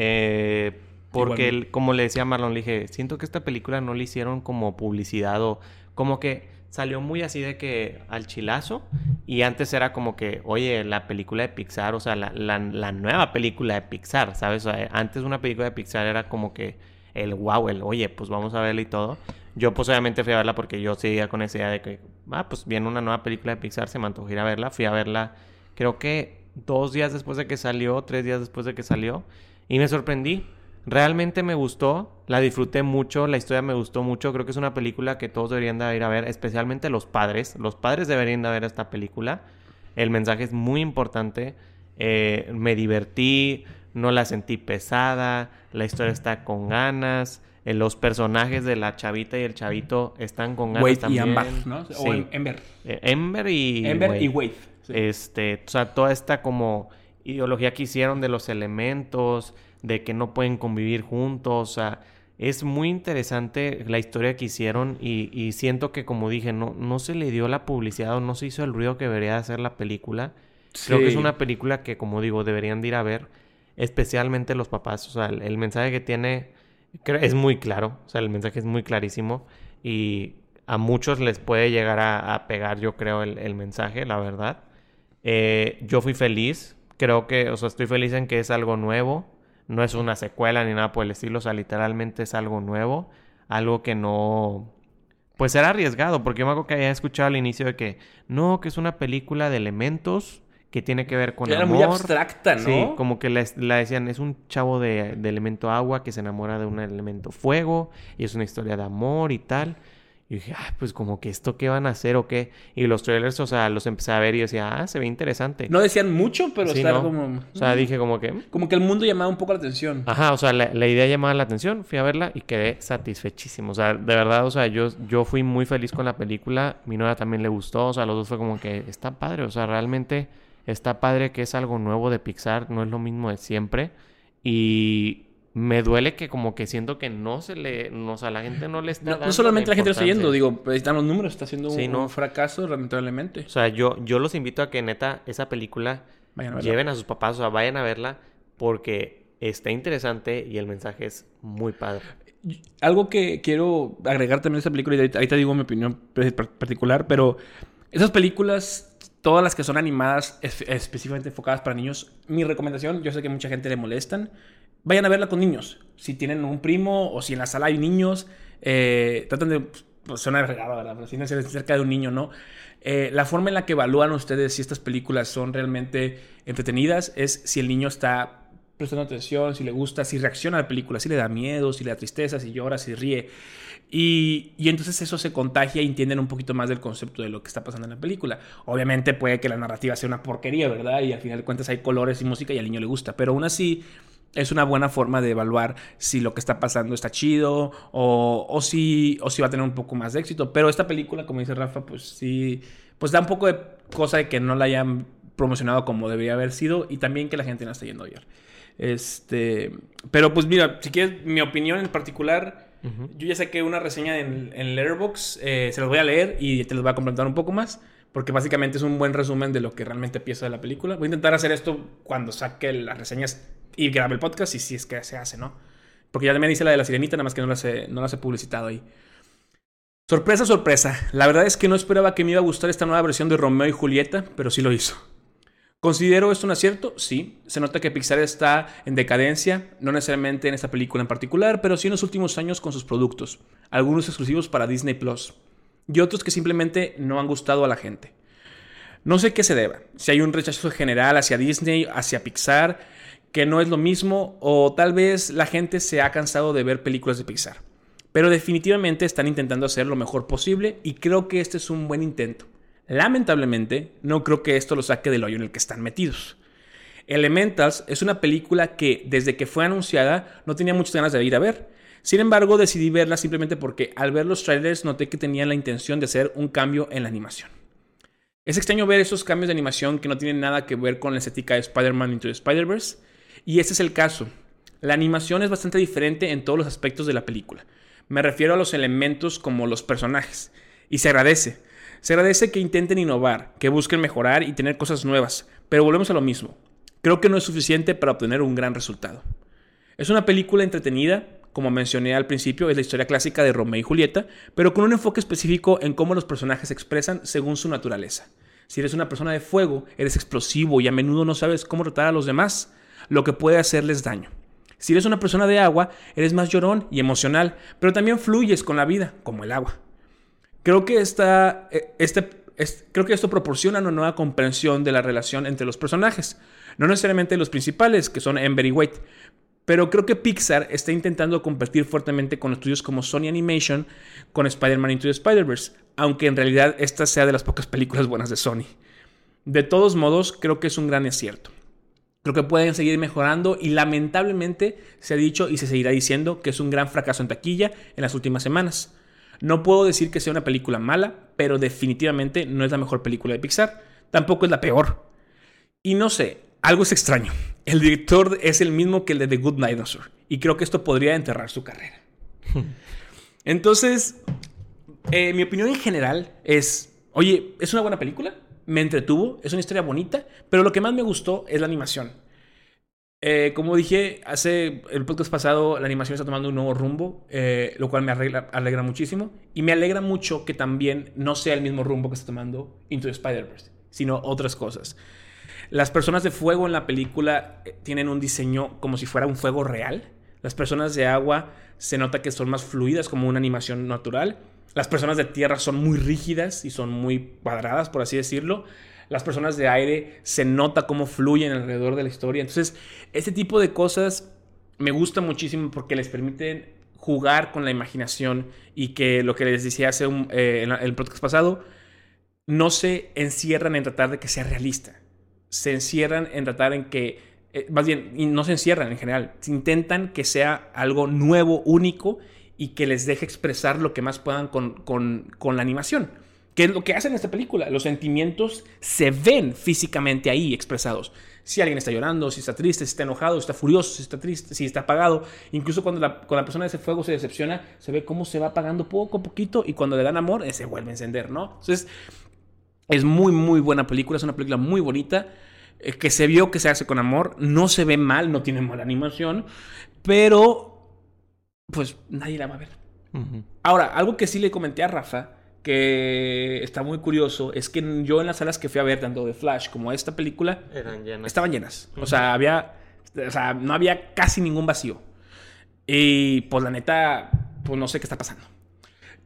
eh, porque, el- como le decía a Marlon, le dije, siento que esta película no le hicieron como publicidad o como que salió muy así de que al chilazo. Y antes era como que, oye, la película de Pixar, o sea, la, la- la nueva película de Pixar, ¿sabes? O sea, antes una película de Pixar era como que el wow, el oye, pues vamos a verla y todo. Yo pues obviamente fui a verla porque yo seguía con esa idea de que, ah, pues viene una nueva película de Pixar, se me antojó ir a verla. Fui a verla, creo que dos días después de que salió, tres días después de que salió, y me sorprendí. Realmente me gustó, la disfruté mucho, la historia me gustó mucho, creo que es una película que todos deberían de ir a ver, especialmente los padres. Los padres deberían de ver esta película. El mensaje es muy importante. Eh, me divertí, no la sentí pesada, la historia está con ganas, eh, los personajes de la chavita y el chavito están con ganas Wade y también. Amber, ¿no? Sí. O Em- Ember. Eh, Ember y Ember Wade. y Wade. Sí. Este, o sea, toda esta como ideología que hicieron de los elementos, de que no pueden convivir juntos, o sea, es muy interesante la historia que hicieron y, y, siento que, como dije, no, no se le dio la publicidad o no se hizo el ruido que debería hacer la película. Creo que es una película que, como digo, deberían de ir a ver, especialmente los papás. O sea, el, mensaje que tiene es muy claro, o sea, el mensaje es muy clarísimo y a muchos les puede llegar a, pegar, yo creo, el, el mensaje, la verdad. Eh, yo fui feliz, creo que, o sea, estoy feliz en que es algo nuevo. No es una secuela ni nada por el estilo, o sea, literalmente es algo nuevo, algo que no... Pues era arriesgado, porque yo me acuerdo que había escuchado al inicio de que no, que es una película de elementos que tiene que ver con Era muy abstracta, ¿no? Sí, como que la decían, es un chavo de, de elemento agua que se enamora de un elemento fuego y es una historia de amor y tal. Y dije, ah, pues como que esto qué van a hacer o qué. Y los trailers, o sea, los empecé a ver y decía, ah, se ve interesante. No decían mucho, pero sí, como. O sea, dije como que. Como que el mundo llamaba un poco la atención. Ajá, o sea, la, idea llamaba la atención. Fui a verla y quedé satisfechísimo. O sea, de verdad, o sea, yo, yo fui muy feliz con la película. Mi novia también le gustó. O sea, los dos fue como que está padre. O sea, realmente está padre que es algo nuevo de Pixar. No es lo mismo de siempre. Y me duele que como que siento que no se le, no, o sea, la gente no le está no, no solamente la, gente lo está yendo, digo, pues, están los números, está siendo un, fracaso lamentablemente. O sea, yo, yo los invito a que neta esa película lleven a sus papás, o sea, vayan a verla porque está interesante y el mensaje es muy padre. Algo que quiero agregar también a esa película, y ahorita, te digo mi opinión particular, pero esas películas, todas las que son animadas específicamente enfocadas para niños, mi recomendación, yo sé que mucha gente le molestan, vayan a verla con niños. Si tienen un primo o si en la sala hay niños, eh, traten de. Pues suena regalo, ¿verdad? Pero si no cerca de un niño, ¿no? Eh, la forma en la que evalúan ustedes si estas películas son realmente entretenidas es si el niño está prestando atención, si le gusta, si reacciona a la película, si le da miedo, si le da tristeza, si llora, si ríe. Y, y, entonces eso se contagia y entienden un poquito más del concepto de lo que está pasando en la película. Obviamente puede que la narrativa sea una porquería, ¿verdad? Y al final de cuentas hay colores y música y al niño le gusta. Pero aún así, es una buena forma de evaluar si lo que está pasando está chido o, o, si, o si va a tener un poco más de éxito. Pero esta película, como dice Rafa, pues sí, pues da un poco de cosa de que no la hayan promocionado como debería haber sido y también que la gente no está yendo a ver. Este, pero pues mira, si quieres mi opinión en particular, yo ya sé que una reseña en, en Letterboxd, eh, se los voy a leer y te los voy a complementar un poco más. Porque básicamente es un buen resumen de lo que realmente piensa de la película. Voy a intentar hacer esto cuando saque las reseñas y grabe el podcast, y si es que se hace, ¿no? Porque ya me dice la de la sirenita, nada más que no las he, no he publicitado ahí. Sorpresa, sorpresa. La verdad es que no esperaba que me iba a gustar esta nueva versión de Romeo y Julieta, pero sí lo hizo. ¿Considero esto un acierto? Sí. Se nota que Pixar está en decadencia, no necesariamente en esta película en particular, pero sí en los últimos años con sus productos. Algunos exclusivos para Disney Plus y otros que simplemente no han gustado a la gente. No sé qué se deba, si hay un rechazo general hacia Disney, hacia Pixar, que no es lo mismo o tal vez la gente se ha cansado de ver películas de Pixar. Pero definitivamente están intentando hacer lo mejor posible y creo que este es un buen intento. Lamentablemente, no creo que esto lo saque del hoyo en el que están metidos. Elementals es una película que desde que fue anunciada no tenía muchas ganas de ir a ver. Sin embargo, decidí verla simplemente porque al ver los trailers noté que tenían la intención de hacer un cambio en la animación. Es extraño ver esos cambios de animación que no tienen nada que ver con la estética de Spider-Man Into the Spider-Verse, y este es el caso. La animación es bastante diferente en todos los aspectos de la película. Me refiero a los elementos como los personajes. Y se agradece. Se agradece que intenten innovar, que busquen mejorar y tener cosas nuevas. Pero volvemos a lo mismo. Creo que no es suficiente para obtener un gran resultado. Es una película entretenida, como mencioné al principio, es la historia clásica de Romeo y Julieta, pero con un enfoque específico en cómo los personajes se expresan según su naturaleza. Si eres una persona de fuego, eres explosivo y a menudo no sabes cómo tratar a los demás lo que puede hacerles daño. Si eres una persona de agua, eres más llorón y emocional, pero también fluyes con la vida, como el agua. Creo que, esta, eh, este, creo que esto proporciona una nueva comprensión de la relación entre los personajes. No necesariamente los principales, que son Ember y Wade, pero creo que Pixar está intentando competir fuertemente con estudios como Sony Animation con Spider-Man Into the Spider-Verse, aunque en realidad esta sea de las pocas películas buenas de Sony. De todos modos, creo que es un gran acierto. Creo que pueden seguir mejorando y lamentablemente se ha dicho y se seguirá diciendo que es un gran fracaso en taquilla en las últimas semanas. No puedo decir que sea una película mala, pero definitivamente no es la mejor película de Pixar. Tampoco es la peor. Y no sé, algo es extraño. El director es el mismo que el de The Good Dinosaur y creo que esto podría enterrar su carrera. Entonces, eh, mi opinión en general es, oye, es una buena película, me entretuvo, es una historia bonita, pero lo que más me gustó es la animación. Eh, como dije hace el podcast pasado, la animación está tomando un nuevo rumbo, eh, lo cual me alegra muchísimo. Y me alegra mucho que también no sea el mismo rumbo que está tomando Into the Spider-Verse, sino otras cosas. Las personas de fuego en la película eh, tienen un diseño como si fuera un fuego real. Las personas de agua se nota que son más fluidas como una animación natural. Las personas de tierra son muy rígidas y son muy cuadradas, por así decirlo las personas de aire, se nota cómo fluyen alrededor de la historia. Entonces, este tipo de cosas me gusta muchísimo porque les permiten jugar con la imaginación y que lo que les decía hace un, eh, en el podcast pasado, no se encierran en tratar de que sea realista. Se encierran en tratar en que, eh, más bien, no se encierran en general, intentan que sea algo nuevo, único y que les deje expresar lo que más puedan con, con, con la animación. ¿Qué es lo que hacen en esta película? Los sentimientos se ven físicamente ahí expresados. Si alguien está llorando, si está triste, si está enojado, si está furioso, si está triste, si está apagado. Incluso cuando la, cuando la persona de ese fuego se decepciona, se ve cómo se va apagando poco a poquito y cuando le dan amor, se vuelve a encender, ¿no? Entonces, es muy, muy buena película, es una película muy bonita, eh, que se vio que se hace con amor, no se ve mal, no tiene mala animación, pero pues nadie la va a ver. Ahora, algo que sí le comenté a Rafa que está muy curioso es que yo en las salas que fui a ver, tanto de Flash como esta película, estaban llenas. O sea, había, o sea, no había casi ningún vacío. Y pues la neta, pues no sé qué está pasando.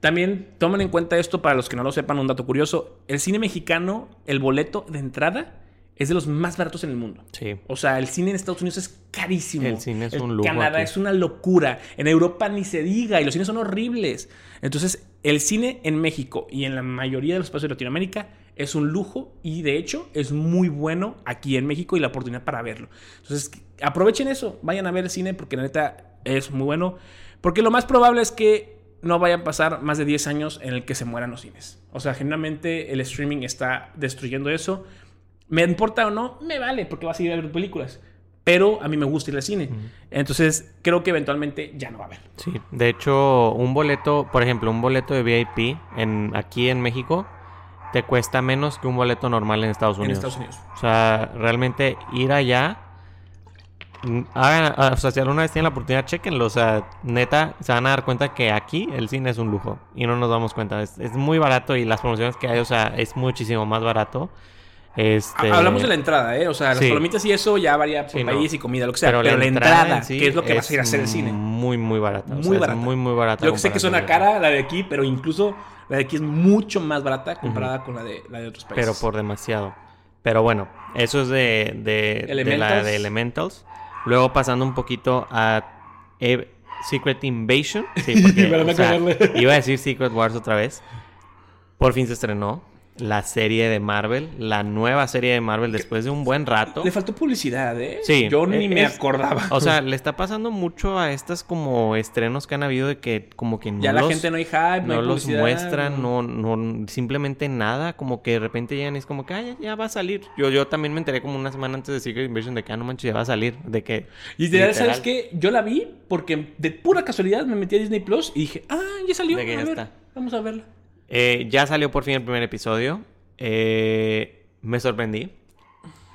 También tomen en cuenta esto para los que no lo sepan, un dato curioso. El cine mexicano, el boleto de entrada es de los más baratos en el mundo. Sí. O sea, el cine en Estados Unidos es carísimo. El cine es un lujo. Canadá es una locura. En Europa ni se diga y los cines son horribles. Entonces, el cine en México y en la mayoría de los países de Latinoamérica es un lujo y de hecho es muy bueno aquí en México y la oportunidad para verlo. Entonces, aprovechen eso, vayan a ver el cine porque la neta es muy bueno. Porque lo más probable es que no vayan a pasar más de 10 años en el que se mueran los cines. O sea, generalmente el streaming está destruyendo eso. Me importa o no, me vale, porque va a seguir a ver películas. Pero a mí me gusta ir al cine. Entonces, creo que eventualmente ya no va a haber. Sí, de hecho, un boleto, por ejemplo, un boleto de VIP en, aquí en México te cuesta menos que un boleto normal en Estados Unidos. En Estados Unidos. O sea, realmente ir allá. Hagan, o sea, si alguna vez tienen la oportunidad, chequenlo. O sea, neta, se van a dar cuenta que aquí el cine es un lujo. Y no nos damos cuenta. Es, es muy barato y las promociones que hay, o sea, es muchísimo más barato. Este... Hablamos de la entrada, ¿eh? O sea, las palomitas y eso ya varía por país y comida, lo que sea. Pero, la, entrada, que es lo que vas a ir a hacer el cine. Muy, muy barata. Muy barata. muy, muy barata. Yo sé que suena cara la de aquí, pero incluso la de aquí es mucho más barata comparada con la de, la de otros países. Pero por demasiado. Pero bueno, eso es de, de, de la de Elementals. Luego pasando un poquito a Secret Invasion. Sí, porque, iba a decir Secret Wars otra vez. Por fin se estrenó la serie de Marvel, la nueva serie de Marvel después de un buen rato. Le faltó publicidad, ¿eh? Sí. Yo ni me acordaba. O sea, le está pasando mucho a estas como estrenos que han habido de que como que no ya la gente no hay hype, no, no los muestran, no, no, simplemente nada, como que de repente llegan y es como que ah, ya, va a salir. Yo, yo también me enteré como una semana antes de Secret Invasion de que ah, no manches, ya va a salir, de que Y de ¿sabes qué? Yo la vi porque de pura casualidad me metí a Disney Plus y dije, "Ah, ya salió, a ver, vamos a verla." Eh, ya salió por fin el primer episodio. Eh, me sorprendí.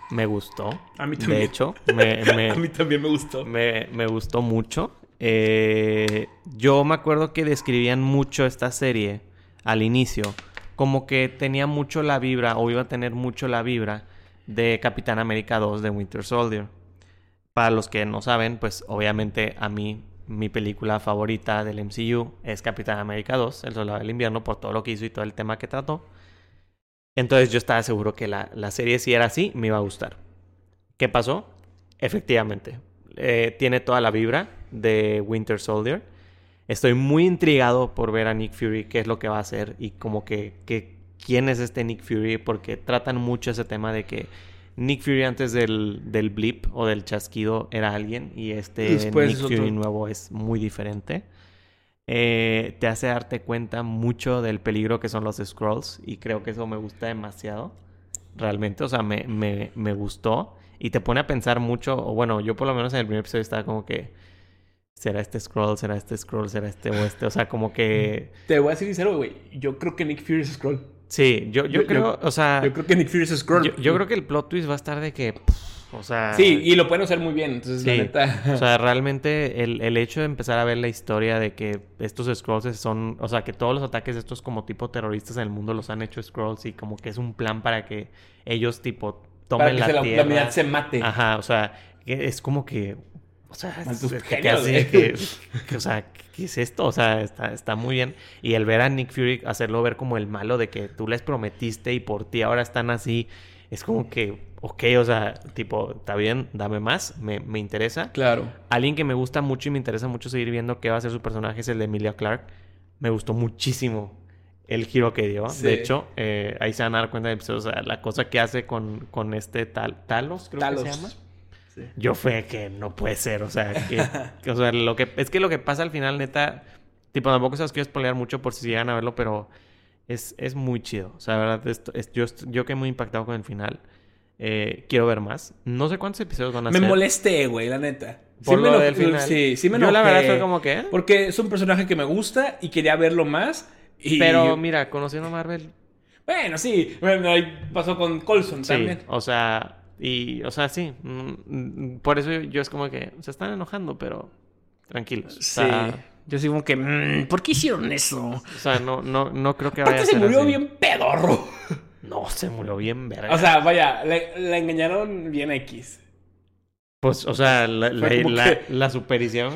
Me gustó. A mí también. De hecho, me, a mí también me gustó. Me, gustó mucho. Eh, yo me acuerdo que describían mucho esta serie al inicio. Como que tenía mucho la vibra, o iba a tener mucho la vibra, de Capitán América 2 de Winter Soldier. Para los que no saben, pues obviamente a mí mi película favorita del MCU es Capitán América 2, El Soldado del Invierno, por todo lo que hizo y todo el tema que trató. Entonces yo estaba seguro que la, serie, si era así, me iba a gustar. ¿Qué pasó? Efectivamente, eh, tiene toda la vibra de Winter Soldier. Estoy muy intrigado por ver a Nick Fury, qué es lo que va a hacer y como que, que quién es este Nick Fury, porque tratan mucho ese tema de que Nick Fury antes del, del blip o del chasquido era alguien y este Nick Fury nuevo es muy diferente. Eh, te hace darte cuenta mucho del peligro que son los scrolls y creo que eso me gusta demasiado. Realmente, o sea, me, me, me gustó y te pone a pensar mucho, o bueno, yo por lo menos en el primer episodio estaba como que será este scroll, será este scroll, será este o este. O sea, como que. Te voy a ser sincero, güey. Yo creo que Nick Fury es Scroll. Sí, yo, yo, Yo- creo, o sea. Yo creo que Nick Fury es Scroll. Yo, yo creo que el plot twist va a estar de que. pff, o sea. Sí, y lo pueden hacer muy bien. Entonces, la Sí. neta. O sea, realmente el, el hecho de empezar a ver la historia de que estos scrolls son, o sea, que todos los ataques de estos como tipo terroristas en el mundo los han hecho scrolls y como que es un plan para que ellos tipo para tomen que la se la, la humanidad se mate. Ajá, o sea, es como que, o sea, es, que o sea, ¿qué es esto? O sea, está, está muy bien. Y el ver a Nick Fury hacerlo ver como el malo de que tú les prometiste y por ti ahora están así, es como que, ok, o sea, tipo, está bien, dame más, me, me interesa. Claro. Alguien que me gusta mucho y me interesa mucho seguir viendo qué va a ser su personaje es el de Emilia Clark. Me gustó muchísimo el giro que dio. Sí. De hecho, eh, ahí se van a dar cuenta de pues, o sea, la cosa que hace con, con este tal, Talos, creo Talos. que se llama. Sí. Yo fue que no puede ser, o sea, que, que, o sea, lo que es que lo que pasa al final, neta, tipo, tampoco se los quiero spoilear mucho por si llegan a verlo, pero es, es muy chido. O sea, la verdad, esto, es, yo, yo quedé muy impactado con el final. Eh, quiero ver más. No sé cuántos episodios van a Me ser. molesté, güey, la neta. Por me lo eno- del final. Sí, sí me Yo la verdad fue como que... Porque es un personaje que me gusta y quería verlo más. Y Pero mira, conociendo a Marvel, Bueno, sí. Bueno, ahí pasó con Colson sí, también. o sea, y, o sea, sí, mm, por eso yo es como que se están enojando, pero tranquilos. Sí. Yo sí como que, mm, ¿por qué hicieron eso? o sea, no, no, no creo que vaya a se ser murió así. bien pedorro. No, se murió bien verga. O sea, vaya, le, le engañaron bien X. pues, o sea, la, la, la, que- la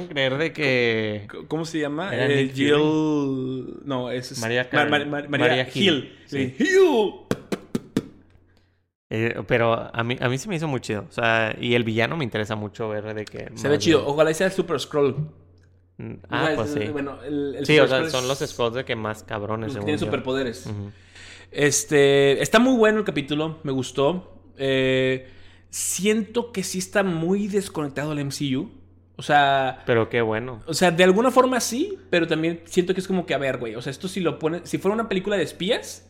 creer de que... ¿Cómo se llama? Eh, Jill. No, es. es- María Ma- ma- Karen. ma- María, María Hill. Sí. Hill. Eh, pero a mí, a mí se me hizo muy chido. O sea, y el villano me interesa mucho ver de que... Se ve de- chido. Ojalá sea el Super Scroll. Mm, Ah, pues es- sí. Bueno, el, el Sí, o sea, son los scrolls de que más cabrones, según tienen yo. superpoderes. Este, está muy bueno el capítulo, me gustó. Eh, siento que sí está muy desconectado del MCU. O sea, Pero qué bueno. o sea, de alguna forma sí, pero también siento que es como que, a ver, güey, o sea, esto si lo pones, si fuera una película de espías,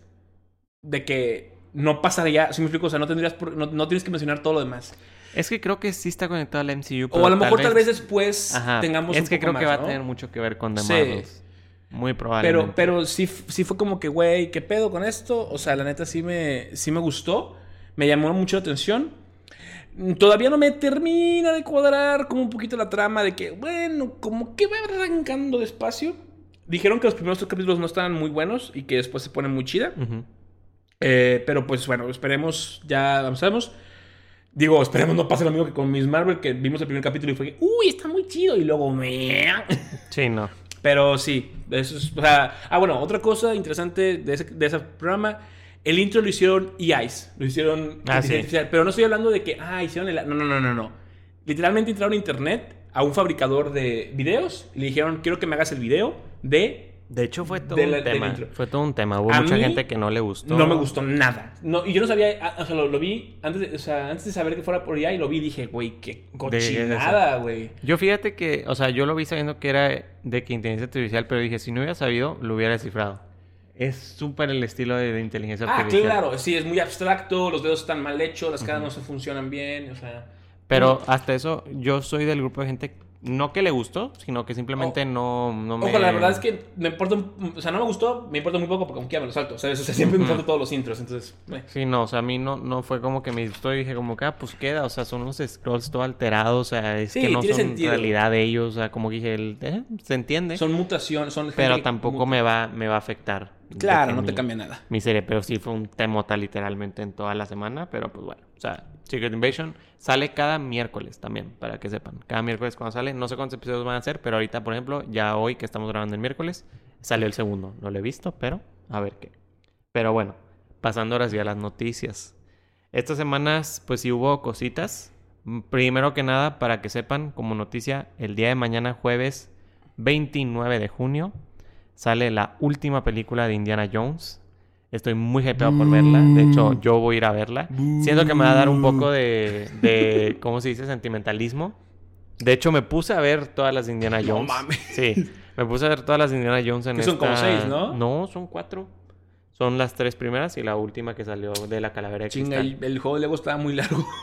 de que no pasaría, si me explico, o sea, no tendrías, por- no, no tienes que mencionar todo lo demás. Es que creo que sí está conectado al MCU. O a lo mejor tal vez después Ajá. tengamos Es un que poco creo que va ¿no? a tener mucho que ver con The Sí. Marvels. Muy probablemente. Pero, pero sí, sí fue como que, güey, ¿qué pedo con esto? O sea, la neta sí me, sí me gustó. Me llamó mucho la atención. Todavía no me termina de cuadrar como un poquito la trama de que, bueno, como que va arrancando despacio. Dijeron que los primeros tres capítulos no estaban muy buenos y que después se ponen muy chida. Eh, pero pues bueno, esperemos, ya avanzamos. Digo, esperemos no pase lo mismo que con Miss Marvel, que vimos el primer capítulo y fue, uy, está muy chido. Y luego, meh. Sí, no. Pero sí, eso es. O sea, ah, bueno, otra cosa interesante de ese, de ese programa. El intro lo hicieron EIs. Lo hicieron. Ah, sí. artificial, Pero no estoy hablando de que, ah, hicieron el. No, no, no, no, no. Literalmente entraron a internet a un fabricador de videos y le dijeron, quiero que me hagas el video de. De hecho, fue todo De un la- tema. Fue todo un tema. Hubo A mucha gente que no le gustó. No me gustó nada. No, y yo no sabía, ah, o sea, lo, lo vi antes de, o sea, antes de saber que fuera por EI, lo vi y dije, güey, qué cochinada, güey. Yo fíjate que, o sea, yo lo vi sabiendo que era de que inteligencia artificial, pero dije, si no hubiera sabido, lo hubiera descifrado. Es súper el estilo de, de inteligencia Ah, artificial. claro, sí, es muy abstracto, los dedos están mal hechos, las caras no se funcionan bien, o sea. Pero hasta eso, yo soy del grupo de gente, no que le gustó, sino que simplemente O- no, no me... Ojo, la verdad es que me importa, un- o sea, no me gustó, me importa muy poco porque como quiera me lo salto. O sea, siempre me importan todos los intros, entonces, eh. Sí, no, o sea, a mí no, no fue como que me gustó y dije como que, ah, pues queda, o sea, son unos scrolls todo alterados, o sea, es Sí, que no son sentido. realidad de ellos, o sea, como que dije, el- eh, se entiende, son mutaciones, son... pero tampoco muta. me va, me va a afectar. Claro, no te cambia nada. Mi serie, pero sí fue un temota literalmente en toda la semana, pero pues bueno, o sea, Secret Invasion sale cada miércoles también, para que sepan, cada miércoles cuando sale, no sé cuántos episodios van a ser, pero ahorita, por ejemplo, ya hoy que estamos grabando el miércoles, salió el segundo, no lo he visto, pero a ver qué. Pero bueno, pasando ahora sí a las noticias. Estas semanas, pues sí hubo cositas. Primero que nada, para que sepan, como noticia, el día de mañana, jueves 29 de junio, sale la última película de Indiana Jones. Estoy muy hypeado por verla. De hecho, yo voy a ir a verla. Siento que me va a dar un poco de, de ¿cómo se dice? Sentimentalismo. De hecho, me puse a ver todas las Indiana No Jones. mames. Sí, me puse a ver todas las Indiana Jones en Que son como seis, ¿no? No, son cuatro. Son las tres primeras y la última que salió de la calavera de Chinga, el juego de Lego estaba muy largo.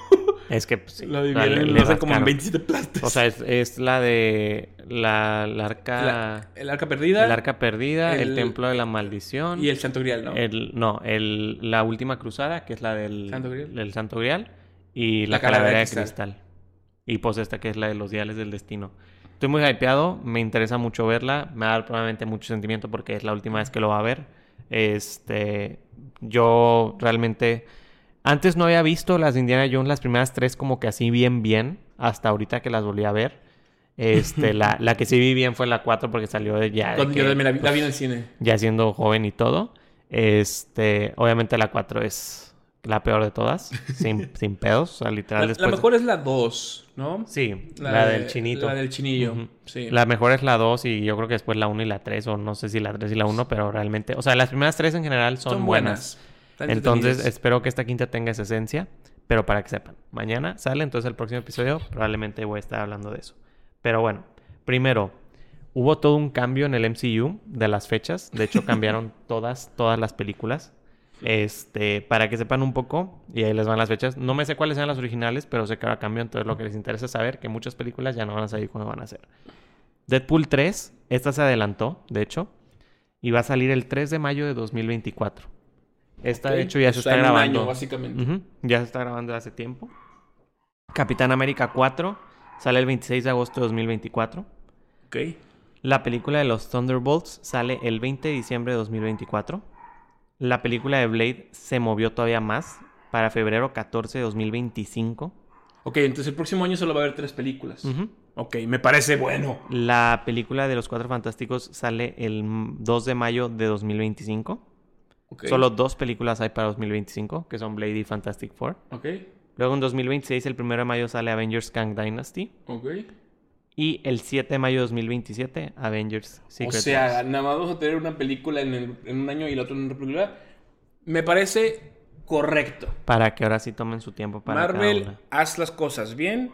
Es que pues, sí. Lo dividieron como en rascaron. 27 partes. O sea, es, es la de la, la arca... La- el arca perdida el arca perdida, el, el- templo de la maldición. y el santo grial, ¿no? El, no, el, la última cruzada, que es la del ¿Santo Grial? del Santo Grial. Y la, La calavera calavera de cristal. Y pues esta que es la de los diales del destino. Estoy muy hypeado, me interesa mucho verla. Me va a dar probablemente mucho sentimiento porque es la última vez que lo va a ver. Este, yo realmente... Antes no había visto las de Indiana Jones, las primeras tres como que así bien, bien. Hasta ahorita que las volví a ver. Este, la, la que sí vi bien fue la 4 porque salió de ya... de Cuando que, yo también la vi, la pues, vi en el cine. ya siendo joven y todo. Este, obviamente la 4 es la peor de todas, sin, sin pedos, o sea, literal La, la mejor es la 2, ¿no? Sí, la, de- del chinito. La del chinillo, sí. La mejor es la 2 y yo creo que después la 1 y la 3, o no sé si la 3 y la 1, pero realmente, o sea, las primeras tres en general son, buenas. Están Entonces, espero que esta quinta tenga esa esencia, pero para que sepan, mañana sale, entonces el próximo episodio probablemente voy a estar hablando de eso. Pero bueno, primero, hubo todo un cambio en el MCU de las fechas, de hecho cambiaron todas, todas las películas. Este, para que sepan un poco, y ahí les van las fechas. No me sé cuáles sean las originales, pero sé que ahora cambió, entonces lo que les interesa es saber que muchas películas ya no van a salir cuando van a ser. Deadpool 3, esta se adelantó, de hecho, y va a salir el 3 de mayo de 2024. Esta, de Ok. hecho, ya se Está está en un grabando. año, básicamente. Ya se está grabando hace tiempo. Capitán América 4 sale el 26 de agosto de 2024. Ok. La película de los Thunderbolts sale el 20 de diciembre de 2024. La película de Blade se movió todavía más para febrero 14 de 2025. Ok, entonces el próximo año solo va a haber tres películas. Ujú. Ok, me parece bueno. La película de los Cuatro Fantásticos sale el mm, 2 de mayo de 2025. Ok. Solo dos películas hay para 2025, que son Blade y Fantastic Four. Ok. Luego en 2026, el 1 de mayo, sale Avengers Kang Dynasty. Ok. Y el 7 de mayo de 2027, Avengers Secret o sea, Wars. nada más vamos a tener una película en, el- en un año y la otra en otra película. Me parece correcto. Para que ahora sí tomen su tiempo para cada Marvel, una. haz las cosas bien.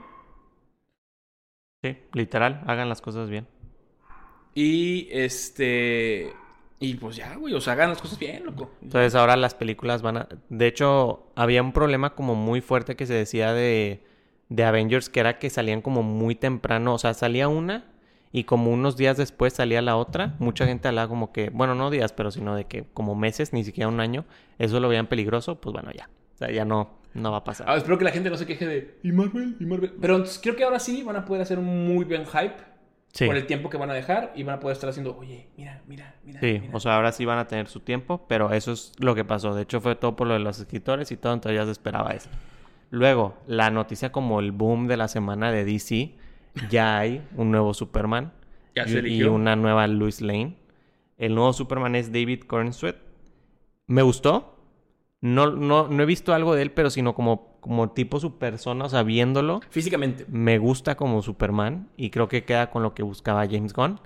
Sí, literal, hagan las cosas bien. Y este. Y pues ya, güey. O sea, hagan las cosas bien, loco. Entonces ahora las películas van a... De hecho, había un problema como muy fuerte que se decía de, de Avengers, que era que salían como muy temprano. O sea, salía una y como unos días después salía la otra. Mucha gente hablaba como que, bueno, no días, pero sino de que como meses, ni siquiera un año. Eso lo veían peligroso, pues bueno, ya. O sea, ya no, no va a pasar. Ah, espero que la gente no se queje de. ¿Y Marvel? ¿Y Marvel? Pero entonces, creo que ahora sí van a poder hacer un muy buen hype. Sí. Por el tiempo que van a dejar. Y van a poder estar haciendo, oye, mira, mira, mira. Sí, mira". o sea, ahora sí van a tener su tiempo, pero eso es lo que pasó. De hecho, fue todo por lo de los escritores y todo, entonces ya se esperaba eso. Luego, la noticia como el boom de la semana de DC, ya hay un nuevo Superman Ya y, se y una nueva Lois Lane. El nuevo Superman es David Cornsweet. Me gustó. No, no, no he visto algo de él, pero sino como, como tipo su persona, o sea, viéndolo. Físicamente. Me gusta como Superman y creo que queda con lo que buscaba James Gunn.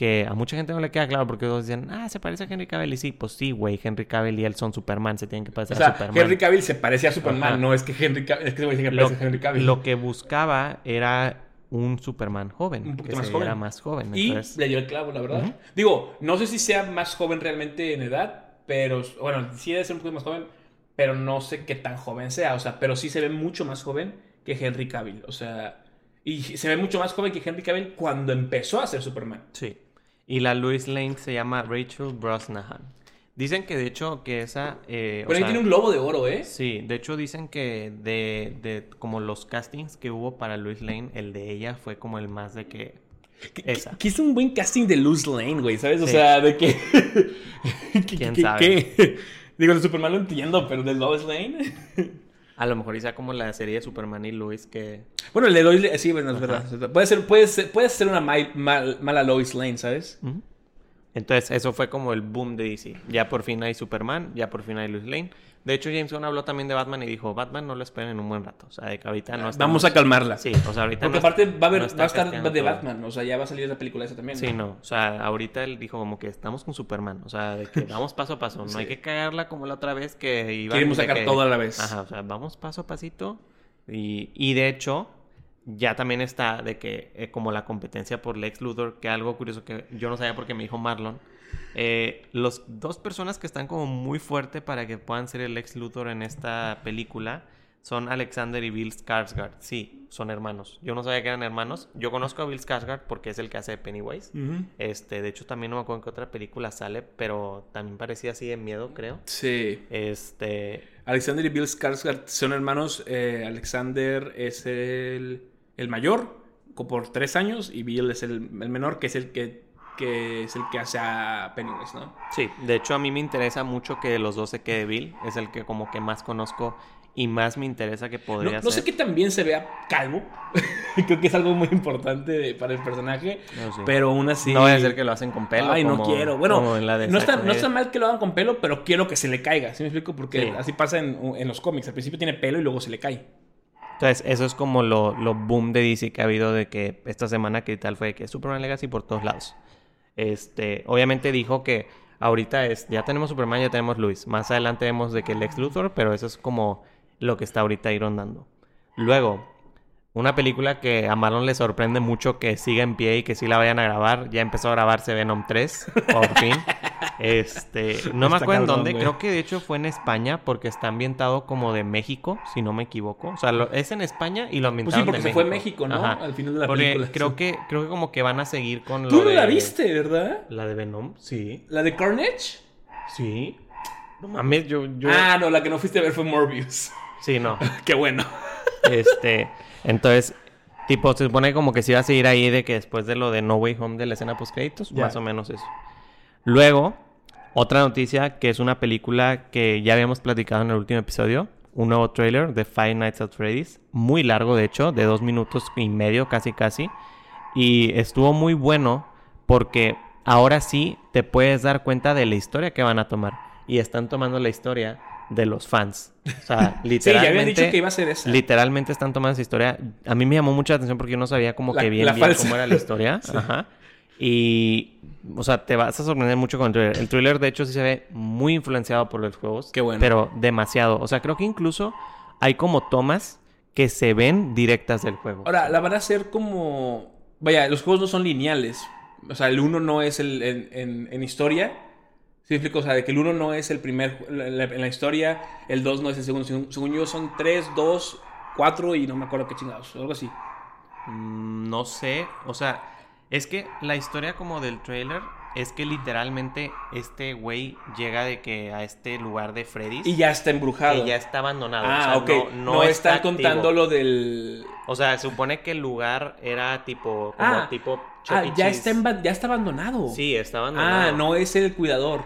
Que a mucha gente no le queda claro porque todos dicen, ah, se parece a Henry Cavill. Y sí, pues sí, güey, Henry Cavill y él son Superman, se tienen que O parecer sea, a Superman. Henry Cavill se parecía a Superman. Ajá. No es que Henry Cavill. Es que lo, parece a Henry Cavill. lo que buscaba era un Superman joven, Un poquito que más se joven. viera más joven. Y Entonces, le dio el clavo, la verdad. Digo, no sé si sea más joven realmente en edad, pero bueno, sí debe ser un poco más joven, pero no sé qué tan joven sea. O sea, pero sí se ve mucho más joven que Henry Cavill. O sea, y se ve mucho más joven que Henry Cavill cuando empezó a ser Superman. sí. Y la Lois Lane se llama Rachel Brosnahan. Dicen que de hecho que esa... eh, Pero ahí sea, tiene un globo de oro, ¿eh? Sí, de hecho dicen que de, de como los castings que hubo para Lois Lane, el de ella fue como el más de que Que, esa. que es un buen casting de Luz Lane, güey, ¿sabes? O Sí. sea, de que. que- ¿Quién que- sabe? que- Digo, de Superman lo entiendo, pero de Lois Lane. A lo mejor sea como la serie de Superman y Lois que... Bueno, le doy. Sí, bueno, es Ajá. verdad. Puede ser, puede ser, puede ser una mal- mal- mala Lois Lane, ¿sabes? Entonces eso fue como el boom de DC. Ya por fin hay Superman, ya por fin hay Lois Lane. De hecho James Gunn habló también de Batman y dijo, Batman no lo esperen en un buen rato. O sea, de que ahorita no estamos... Vamos a calmarla. Sí, o sea, ahorita Porque no- aparte va a, haber, no va está a estar de todo. Batman. O sea, ya va a salir esa película esa también. Sí, no. O sea, ahorita él dijo como que estamos con Superman. O sea, de que vamos paso a paso. No hay que cagarla como la otra vez que iban Queremos sacar que- todo a la vez. Ajá, o sea, vamos paso a pasito. Y, y de hecho, ya también está de que eh, como la competencia por Lex Luthor, que algo curioso que yo no sabía porque me dijo Marlon. eh, los dos personas que están como muy fuerte para que puedan ser el Lex Luthor en esta película Son Alexander y Bill Skarsgård. Sí, son hermanos. Yo no sabía que eran hermanos. Yo conozco a Bill Skarsgård porque es el que hace Pennywise. Este, de hecho, también no me acuerdo en qué otra película sale, pero también parecía así de miedo, creo. Sí. Este, Alexander y Bill Skarsgård son hermanos. Eh, Alexander es el, el mayor, por tres años, y Bill es el, el menor, que es el que, que es el que hace a Pennywise, ¿no? sí, de hecho a mí me interesa mucho que los dos se quede Bill. Es el que como que más conozco y más me interesa que podría No, no sé tan bien se vea calvo. Creo que es algo muy importante de- para el personaje. No. Pero aún así. No vaya a ser que lo hacen con pelo. Ay, no quiero. Bueno, no, está, no está mal que lo hagan con pelo, pero quiero que se le caiga. ¿Sí me explico? Porque Sí. así pasa en, en los cómics. Al principio tiene pelo y luego se le cae. Entonces, eso es como lo, lo boom de DC que ha habido de que esta semana que tal fue que Superman Legacy por todos lados. Este, obviamente dijo que ahorita es, ya tenemos Superman, ya tenemos Luis. Más adelante vemos de que Lex Luthor, pero eso es como lo que está ahorita ahí rondando. Luego, una película que a Marlon le sorprende mucho que siga en pie y que sí la vayan a grabar. Ya empezó a grabarse Venom 3, por fin. Este, no me acuerdo en dónde, creo que de hecho fue en España porque está ambientado como de México, si no me equivoco. O sea, lo- es en España y lo Pues ambientaron sí, porque de se fue México, ¿no? Ajá. Al final de la Porque película. creo Sí. que creo que como que van a seguir con Tú lo no de la viste, ¿verdad? La de Venom, sí. ¿La de Carnage? Sí. No mames, yo yo Ah, no, la que no fuiste a ver fue Morbius. Sí, no. Qué bueno. Este, entonces, tipo, se supone como que se iba a seguir ahí de que después de lo de No Way Home de la escena post créditos, más o menos eso. Luego, otra noticia que es una película que ya habíamos platicado en el último episodio, un nuevo trailer de Five Nights at Freddy's, muy largo de hecho, de dos minutos y medio casi casi, y estuvo muy bueno porque ahora sí te puedes dar cuenta de la historia que van a tomar y están tomando la historia de los fans. O sea, Sí, literalmente. ya habían dicho que iba a ser esa. Literalmente están tomando esa historia. A mí me llamó mucha atención porque yo no sabía como La- que bien, cómo era la historia. Sí. Ajá. Y, o sea, te vas a sorprender mucho con el trailer. El trailer, de hecho, sí se ve muy influenciado por los juegos. Qué bueno. Pero demasiado. O sea, creo que incluso hay como tomas que se ven directas del juego. Ahora, la van a hacer como. Vaya, los juegos no son lineales. O sea, el 1 no es el en, en- en historia. ¿Sí explico? O sea, de que el 1 no es el primer la- en la historia, el 2 no es el segundo. Según, según yo, son 3, 2, 4 y no me acuerdo qué chingados. Algo así. Mm, no sé. O sea, es que la historia como del trailer es que literalmente este güey llega de que a este lugar de Freddy's. Y ya está embrujado. que ya está abandonado. Ah, o sea, ok. No, No, no están está activo. contando lo del. O sea, se supone que el lugar era tipo, como Ah, tipo Ah, E. ya está, ya está abandonado. Sí, está abandonado. Ah, no es el cuidador.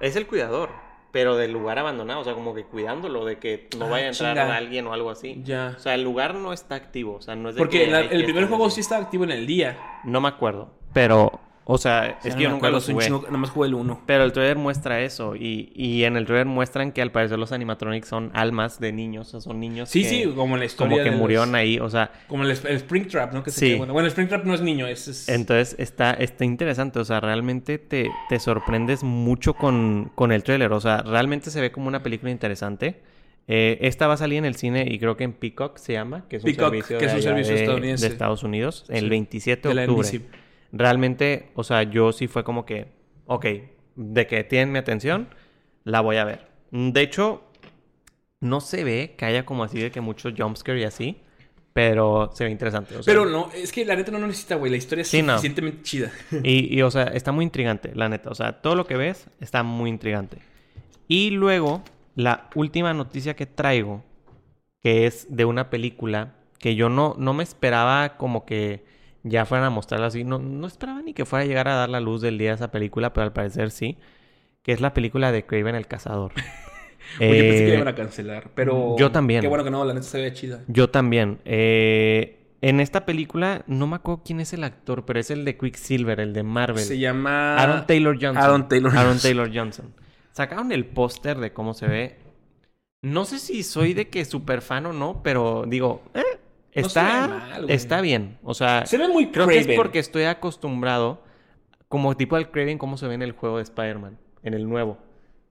Es el cuidador, pero del lugar abandonado, o sea, como que cuidándolo de que no Ah, vaya a entrar chinga. alguien o algo así. Ya. O sea, el lugar no está activo, o sea, no es de Porque que la- el primer juego así. sí estaba activo en el día. No me acuerdo, pero, o sea, es Ya que yo no nunca lo jugué. chingo- Nada más jugué el 1. Pero el trailer muestra eso y, y en el trailer muestran que al parecer los animatronics son almas de niños, o sea, son niños Sí, que sí, como la historia. como que de los- murieron ahí, o sea, Como el, el Springtrap, ¿no? Que se Sí. bueno. el Springtrap no es niño, es. es- Entonces está, está interesante, o sea, realmente te, te sorprendes mucho con, con el tráiler, o sea, realmente se ve como una película interesante. Eh, esta va a salir en el cine y creo que en Peacock se llama, que es un Peacock, servicio, que es un servicio de- estadounidense. de Estados Unidos, el Sí. 27 de la octubre. NBC. Realmente, o sea, yo sí fue como que, ok, de que tienen mi atención, la voy a ver. De hecho, no se ve que haya como así de que mucho jumpscare y así, pero se ve interesante. o sea, Pero no, es que la neta no necesita, güey. La historia es Sí, no. suficientemente chida. y, y, o sea, está muy intrigante, la neta. O sea, todo lo que ves está muy intrigante. Y luego, la última noticia que traigo, que es de una película que yo no, no me esperaba como que ya fueran a mostrarla así. No, no esperaba ni que fuera a llegar a dar la luz del día esa película, pero al parecer sí. Que es la película de Craven el Cazador. Oye, pensé que Eh, la iban a cancelar, pero. yo también. Qué bueno que no, la neta se ve chida. Yo también. Eh, en esta película, no me acuerdo quién es el actor, pero es el de Quicksilver, el de Marvel. Se llama. Aaron Taylor Johnson. Aaron Taylor Aaron Johnson. Taylor Johnson. Sacaron el póster de cómo se ve. No sé si soy de que súper fan o no, pero digo, eh, está, mal, está bien. O sea, Se ve muy creo que es porque estoy acostumbrado, como tipo al Craven, cómo se ve en el juego de Spider-Man, en el nuevo.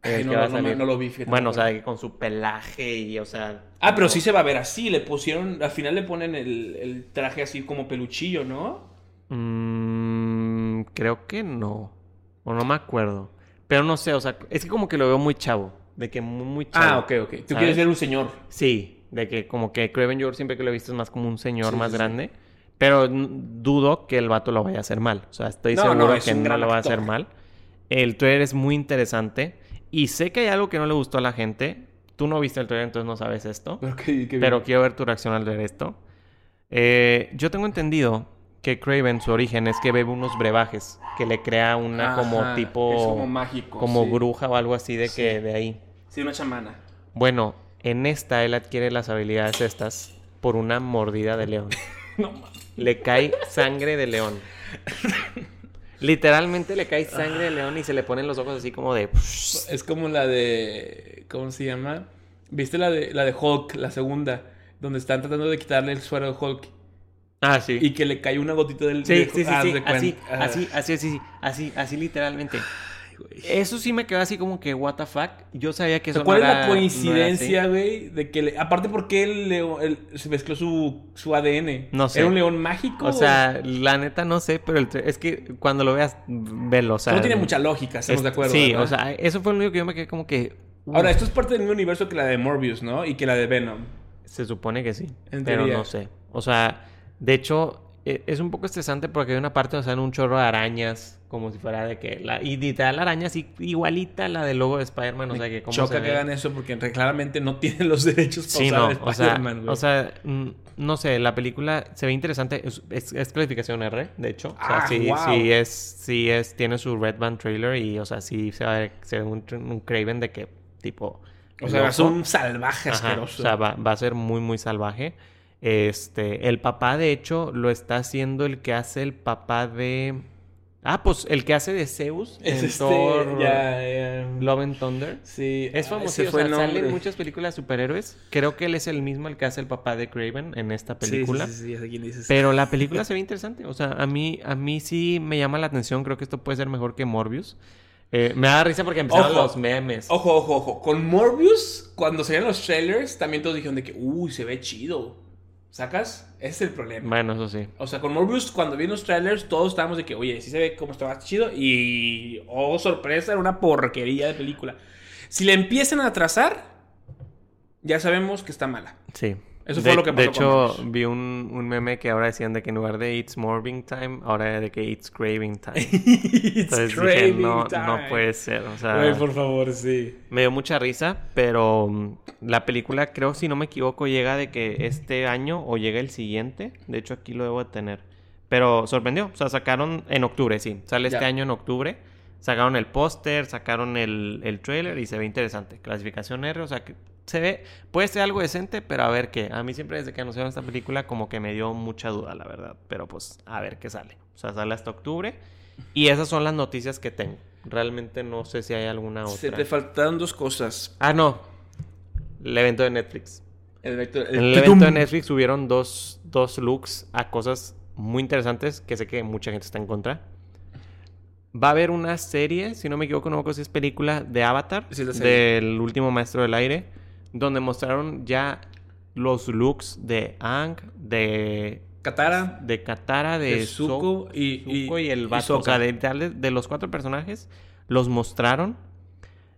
en el Ay, no, que va a no, no, salir. no lo vi, fíjate, Bueno, no o sea, con su pelaje y, o sea. Ah, pero sí se va a ver así. Le pusieron. Al final le ponen el, el traje así como peluchillo, ¿no? Mm, creo que no. O no me acuerdo. Pero no sé, o sea, es que como que lo veo muy chavo. De que muy, muy chavo. Ah, ok, ok. Tú ¿sabes? quieres ver un señor. Sí, De que como que Craven siempre que lo he visto es más como un señor Sí, más sí, sí. grande. Pero n- dudo que el vato lo vaya a hacer mal. O sea, estoy No, seguro no, es que no lo va a hacer mal. El trailer es muy interesante. Y sé que hay algo que no le gustó a la gente. Tú no viste el trailer, entonces no sabes esto. Pero, Pero quiero ver tu reacción al ver esto. Eh, yo tengo entendido que Craven, su origen es que bebe unos brebajes. Que le crea una como Ajá, tipo... Es como mágico. como sí. bruja o algo así de Sí. que de ahí. Sí, una chamana. Bueno, en esta él adquiere las habilidades estas por una mordida de león. No mames. Le cae sangre de león. Literalmente le cae sangre de león y se le ponen los ojos así como de... Es como la de. ¿Cómo se llama? ¿Viste la de, la de Hulk, la segunda? Donde están tratando de quitarle el suero de Hulk. Ah, sí. Y que le cae una gotita del. Sí, sí, sí, sí. Así, Ah, así, así, así, así, así literalmente. Ay, güey. Eso sí me quedó así como que, what the fuck. Yo sabía que eso ¿Cuál no es la coincidencia, güey? de que le- aparte, porque el león el- se mezcló su, su ADN? No sé. ¿Era un león mágico? O sea, la neta no sé, pero el es que cuando lo veas, velo, o sea... no tiene mucha lógica, estamos es- de acuerdo. Sí, ¿verdad? o sea, eso fue lo único que yo me quedé como que... uf, Ahora, esto es parte del mismo universo que la de Morbius, ¿no? Y que la de Venom. Se supone que sí, En pero teoría. no sé. O sea, de hecho, es un poco estresante porque hay una parte donde salen un chorro de arañas, como si fuera de que... La, y literal, la araña así igualita a la del logo de Spider-Man, o sea, que como Choca se que ve. hagan eso porque claramente no tienen los derechos para Sí, usar no, o sea, Spider-Man, o sea, mm, no sé, la película se ve interesante, es, es- es clasificación R, de hecho, o sea, Ah, sí, wow. sí es, sí es, tiene su Red Band trailer y, o sea, sí se va a ver, se ve un, un Craven de que, tipo, O sea, es loco. un salvaje Ajá, asqueroso. O sea, va, va a ser muy, muy salvaje. Este, el papá, de hecho, lo está haciendo el que hace el papá de... Ah, pues el que hace de Zeus es en este. Thor. Love and Thunder. Sí. Es ah, famoso, o sea, el sale en nombre. muchas películas de superhéroes. Creo que él es el mismo el que hace el papá de Craven en esta Sí, sí, película. Sí, sí, sí, sé quién dices. Pero la película se ve interesante. O sea, a mí, a mí sí me llama la atención. Creo que esto puede ser mejor que Morbius. Eh, me da risa porque empezaron Ojo. los memes. Ojo, ojo, ojo. Con Morbius, cuando salían los trailers, también todos dijeron de que, uy, se ve chido. ¿Sacas? Ese es el problema. Bueno, eso sí. O sea, con Morbius, cuando vi los trailers, todos estábamos de que, oye, sí se ve como estaba chido. Y, oh, sorpresa, era una porquería de película. Si le empiezan a atrasar, ya sabemos que está mala. Sí. Eso de, fue lo que De pasó con hecho, Morbius. vi un, un meme que ahora decían de que en lugar de It's Morbing Time, ahora era de que It's Craving Time. It's Entonces dije, craving no, time. no puede ser. O sea, Güey, por favor, sí. Me dio mucha risa, pero mm, la película creo, si no me equivoco, llega de que este año o llega el siguiente. De hecho, aquí lo debo de tener. Pero sorprendió. O sea, sacaron en octubre, sí. Sale este Ya. año en octubre. Sacaron el póster, sacaron el, el trailer y se ve interesante. Clasificación R, o sea que se ve, puede ser algo decente, pero a ver qué. A mí siempre desde que anunciaron esta película como que me dio mucha duda, la verdad. Pero pues a ver qué sale. O sea, sale hasta octubre. Y esas son las noticias que tengo. Realmente no sé si hay alguna otra. Se te faltaron dos cosas. Ah, no. El evento de Netflix. El vector. En el evento de Netflix subieron dos, dos looks a cosas muy interesantes que sé que mucha gente está en contra. Va a haber una serie, si no me equivoco, no me acuerdo si es película, de Avatar, Sí, del último maestro del aire, donde mostraron ya los looks de Ang, de, Katara, de Katara, de, de Zuko y, y, Zuko y el y vato. o sea, de- de los cuatro personajes, los mostraron.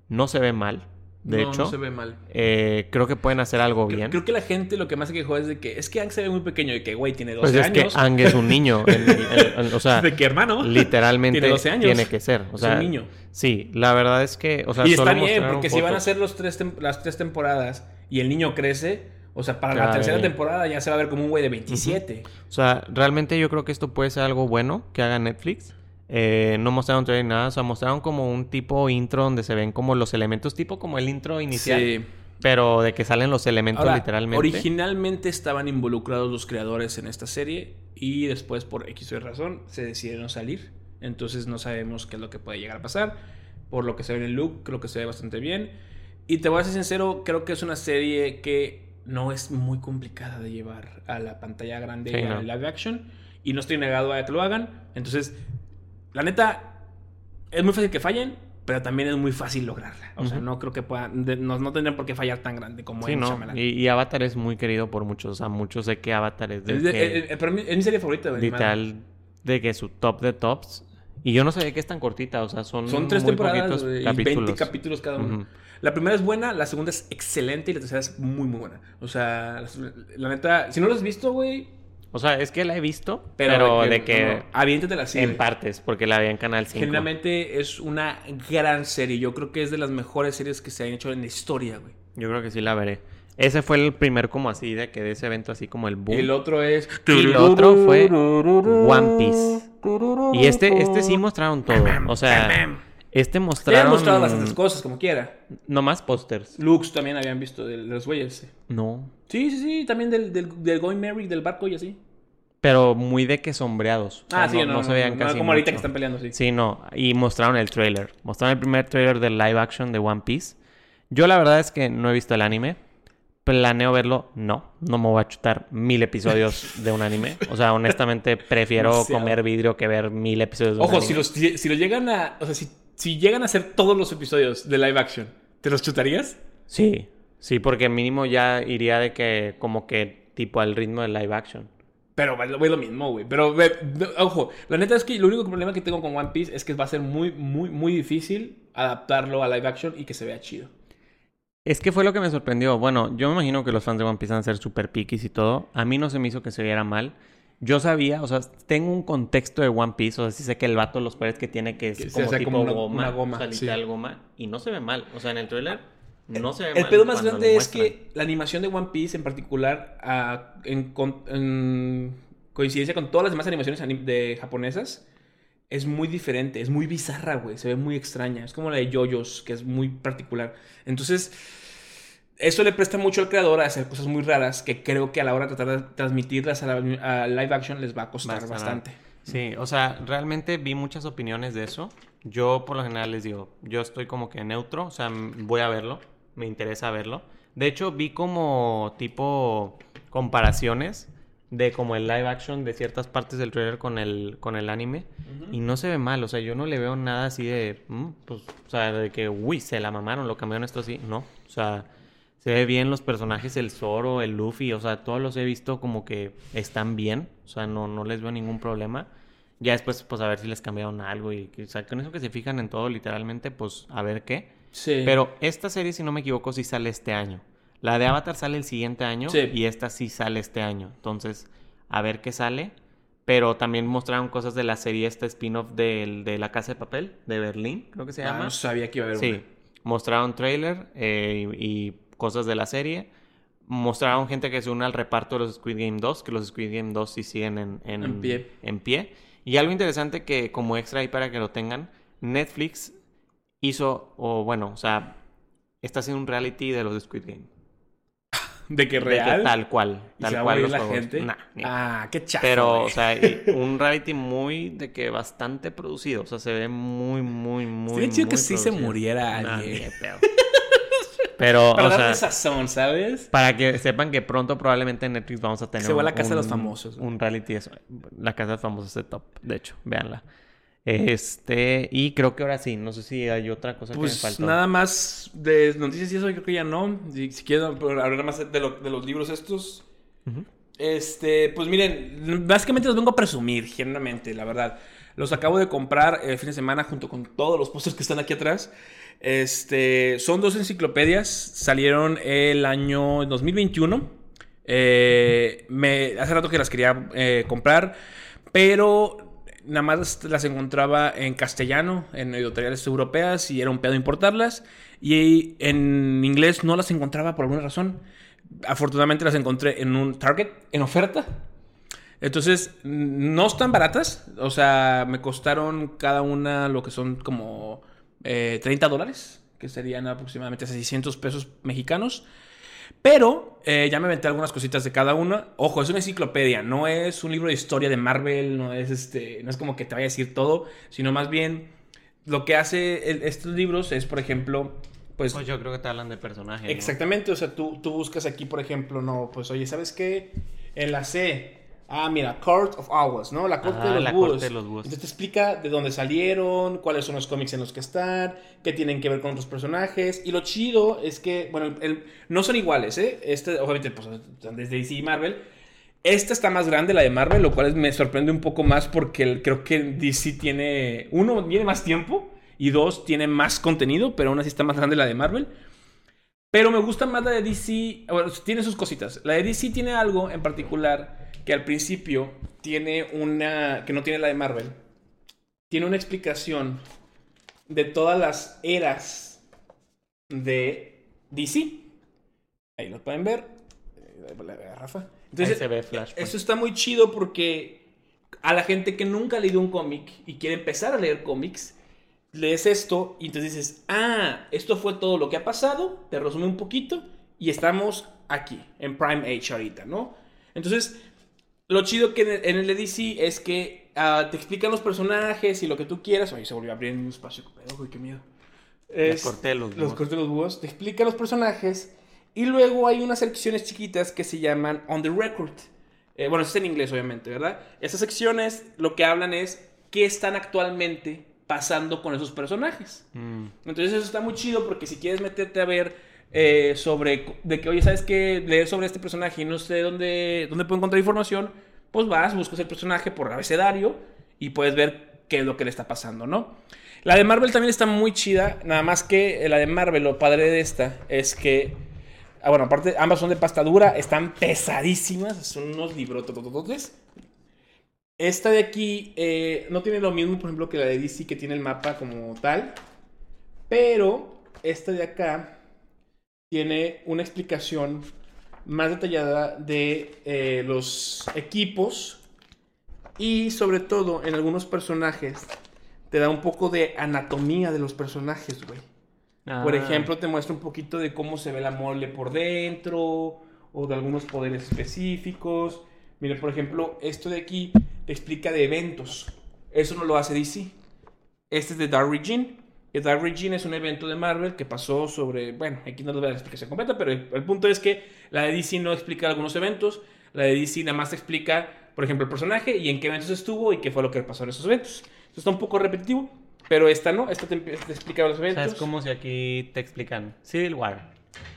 No se ve mal, de no, hecho. no se ve mal. Eh, creo que pueden hacer algo Creo, bien. creo que la gente lo que más se quejó es de que es que Ang se ve muy pequeño y que, güey, tiene 12 Pues es que años. Ang es un niño. en- en- en- o sea, ¿De qué hermano? literalmente Tiene 12 años. tiene que ser. O Es sea, un niño. Sí, la verdad es que. O sea, y está bien, porque si van a hacer los tres las tres temporadas y el niño crece, o sea, para Claro, la tercera temporada ya se va a ver como un güey de 27. O sea, realmente yo creo que esto puede ser algo bueno que haga Netflix. Eh, no mostraron trailer nada. O sea, mostraron como un tipo intro donde se ven como los elementos, tipo como el intro inicial. Sí. Pero de que salen los elementos Ahora, literalmente. originalmente estaban involucrados los creadores en esta serie y después por X o Y razón se decidieron salir. Entonces no sabemos qué es lo que puede llegar a pasar. Por lo que se ve en el look, creo que se ve bastante bien. Y te voy a ser sincero, creo que es una serie que no es muy complicada de llevar a la pantalla grande Sí, y a no. live action. Y no estoy negado a que lo hagan. Entonces, la neta, es muy fácil que fallen, pero también es muy fácil lograrla. O sea, Ujú. no creo que puedan, de- no, no tendrían por qué fallar tan grande como Sí, en ¿no? Y, y Avatar es muy querido por muchos. O sea, muchos sé que Avatar es de Es, de- que- eh, eh, mí- es mi serie favorita. de literal de que su top de tops Y yo no sabía que es tan cortita, o sea, son Son tres muy temporadas y capítulos. 20 capítulos cada uno. Ujú. La primera es buena, la segunda es excelente y la tercera es muy, muy buena. O sea, la, la neta, si no lo has visto, güey, O sea, es que la he visto, pero, pero, de que, no, no, aviéntatela así. en partes, porque la vi en Canal 5. Generalmente es una gran serie. Yo creo que es de las mejores series que se han hecho en la historia, güey. Yo creo que sí la veré. Ese fue el primer como así, de que de ese evento así como el boom. El otro es. Y el otro fue One Piece. Y este, este sí mostraron todo. O sea, este mostraron... mostrado bastantes cosas, como quiera. Nomás pósters. Lux también habían visto de, de los güeyes. No. Sí, sí, sí. También del, del, del Going Merry, del barco y así. Pero muy de que sombreados. O sea, Ah, sí, no, no, se veían no, casi como ahorita que están peleando, sí. Sí, no. Y mostraron el trailer. Mostraron el primer trailer del live action de One Piece. Yo la verdad es que no he visto el anime. Planeo verlo, no. No me voy a chutar mil episodios de un anime. O sea, honestamente prefiero Demasiado. comer vidrio que ver mil episodios de un Ojo, anime. si los, si, si los llegan a. O sea, si, si llegan a hacer todos los episodios de live action, ¿te los chutarías? Sí, sí, porque mínimo ya iría de que como que tipo al ritmo del live action. Pero güey, güey, lo mismo, güey. Pero, ojo, la neta es que lo único problema que tengo con One Piece es que va a ser muy, muy, muy difícil adaptarlo a live action y que se vea chido. Es que fue lo que me sorprendió. Bueno, yo me imagino que los fans de One Piece van a ser super piquis y todo. A mí no se me hizo que se viera mal. Yo sabía, o sea, tengo un contexto de One Piece, o sea, sí sé que el vato, los poderes que tiene que es Que como tipo como una- goma, una goma, o sea, sí. literal goma, y no se ve mal. O sea, en el trailer no se ve El mal. pedo más grande es que la animación de One Piece en particular, ah, en, con- en coincidencia con todas las demás animaciones anim- de japonesas, es muy diferente, es muy bizarra, güey. Se ve muy extraña. Es como la de JoJo's, que es muy particular. Entonces, eso le presta mucho al creador a hacer cosas muy raras que creo que a la hora de tratar de transmitirlas a, la- a live action les va a costar Bastante. bastante. Sí, o sea, realmente vi muchas opiniones de eso. Yo por lo general les digo, yo estoy como que neutro, o sea, voy a verlo, me interesa verlo. De hecho, vi como tipo comparaciones de como el live action de ciertas partes del trailer con el, con el anime. Y no se ve mal, o sea, yo no le veo nada así de, mm, pues, o sea, de que, uy, se la mamaron, lo cambiaron esto así. No, o sea, se ve bien los personajes, el Zoro, el Luffy, o sea, todos los he visto como que están bien, o sea, no, no les veo ningún problema. Ya después, pues, a ver si les cambiaron algo y, o sea, con eso que se fijan en todo literalmente, pues, a ver qué. Sí. Pero esta serie, si no me equivoco, sí sale este año. La de Avatar sale el siguiente año Sí. y esta sí sale este año. Entonces, a ver qué sale. Pero también mostraron cosas de la serie, este spin-off del- de, La Casa de Papel, de Berlín, creo que se Ah, llama. no sabía que iba a haber Sí, una. mostraron trailer eh, y, y cosas de la serie. Mostraron gente que se une al reparto de los Squid Game 2, que los Squid Game 2 sí siguen en, en, En pie. en pie. Y algo interesante que como extra ahí para que lo tengan, Netflix hizo, o bueno, o sea, está haciendo un reality de los de Squid Game. De que De que real. tal cual, ¿Y tal se va a cual los la juegos. gente? Nah, ah, qué chafa. Pero, güey. o sea, un reality muy de que bastante producido. O sea, se ve muy, muy, muy. Estaría chido que muy sí se producido. muriera Nah, alguien. pedo. Pero, Para o darle sea, sazón, ¿sabes? para que sepan que pronto probablemente en Netflix vamos a tener Se va un, la Casa de los Famosos. Un reality eso. La casa de los famosos es de top, de hecho, véanla. Este, y creo que ahora sí, no sé si hay otra cosa que me Pues faltó. nada más de noticias y eso, creo que ya no. Si, si quieren hablar más de, lo- de los libros estos. Este, pues miren, básicamente los vengo a presumir, generalmente, la verdad. Los acabo de comprar el fin de semana junto con todos los pósters que están aquí atrás. Este, son dos enciclopedias, salieron el año 2021. Eh, me, hace rato que las quería eh, comprar, pero nada más las encontraba en castellano, en editoriales europeas, y era un pedo importarlas. Y en inglés no las encontraba por alguna razón. Afortunadamente las encontré en un Target, en oferta. Entonces, no están baratas. O sea, me costaron cada una lo que son como eh, 30 dólares, que serían aproximadamente 600 pesos mexicanos. Pero eh, ya me aventé algunas cositas de cada una. Ojo, es una enciclopedia, no es un libro de historia de Marvel, no es, este, no es como que te vaya a decir todo, sino más bien lo que hace el- estos libros es, por ejemplo, pues Pues yo creo que te hablan de personajes. ¿no? Exactamente, o sea, tú, tú buscas aquí, por ejemplo, no, pues oye, ¿sabes qué? En la C, ah, mira, Court of Owls, ¿no? La corte Ah, de los la búhos. corte de los búhos. Entonces te explica de dónde salieron, cuáles son los cómics en los que están, qué tienen que ver con otros personajes. Y lo chido es que, bueno, el- no son iguales, ¿eh? Este, obviamente, pues, desde DC y Marvel. Esta está más grande, la de Marvel, lo cual me sorprende un poco más porque creo que DC tiene, uno, tiene más tiempo y dos, tiene más contenido, pero aún así está más grande la de Marvel. Pero me gusta más la de DC, bueno, tiene sus cositas. La de DC tiene algo en particular que al principio tiene una, que no tiene la de Marvel, tiene una explicación de todas las eras de DC. Ahí lo pueden ver. Rafa. Entonces, se ve Flash. Eso está muy chido porque a la gente que nunca ha leído un cómic y quiere empezar a leer cómics, lees esto y entonces dices, ah, esto fue todo lo que ha pasado, te resume un poquito y estamos aquí, en Prime Age ahorita, ¿no? Entonces, lo chido que en el DC es que uh, te explican los personajes y lo que tú quieras. Oye, se volvió a abrir un espacio. Uy, qué miedo. Es, corté los búhos. Los corté los búhos. Te explica los personajes. Y luego hay unas secciones chiquitas que se llaman On the Record. Eh, bueno, eso es en inglés, obviamente, ¿verdad? Esas secciones lo que hablan es qué están actualmente pasando con esos personajes. Mm. Entonces eso está muy chido porque si quieres meterte a ver eh, sobre, de que, oye, ¿sabes qué? Leer sobre este personaje y no sé dónde, dónde puedo encontrar información, pues vas, buscas el personaje por abecedario y puedes ver qué es lo que le está pasando, ¿no? La de Marvel también está muy chida, nada más que la de Marvel, lo padre de esta es que, ah, bueno, aparte, ambas son de pasta dura, están pesadísimas, son unos librototototes. Esta de aquí eh, no tiene lo mismo, por ejemplo, que la de DC, que tiene el mapa como tal, pero esta de acá tiene una explicación más detallada de eh, los equipos y sobre todo en algunos personajes te da un poco de anatomía de los personajes, güey. Por ah. ejemplo, te muestra un poquito de cómo se ve la mole por dentro o de algunos poderes específicos. Mire, por ejemplo, esto de aquí te explica de eventos. Eso no lo hace DC. Este es de Dark Regine. Dark Regine es un evento de Marvel que pasó sobre. Bueno, aquí no les voy a la explicación completa, pero el, punto es que la de DC no explica algunos eventos. La de DC nada más explica, por ejemplo, el personaje y en qué eventos estuvo y qué fue lo que pasó en esos eventos. Esto está un poco repetitivo, pero esta no. Esta te, explica los eventos. es como si aquí te explican Civil War,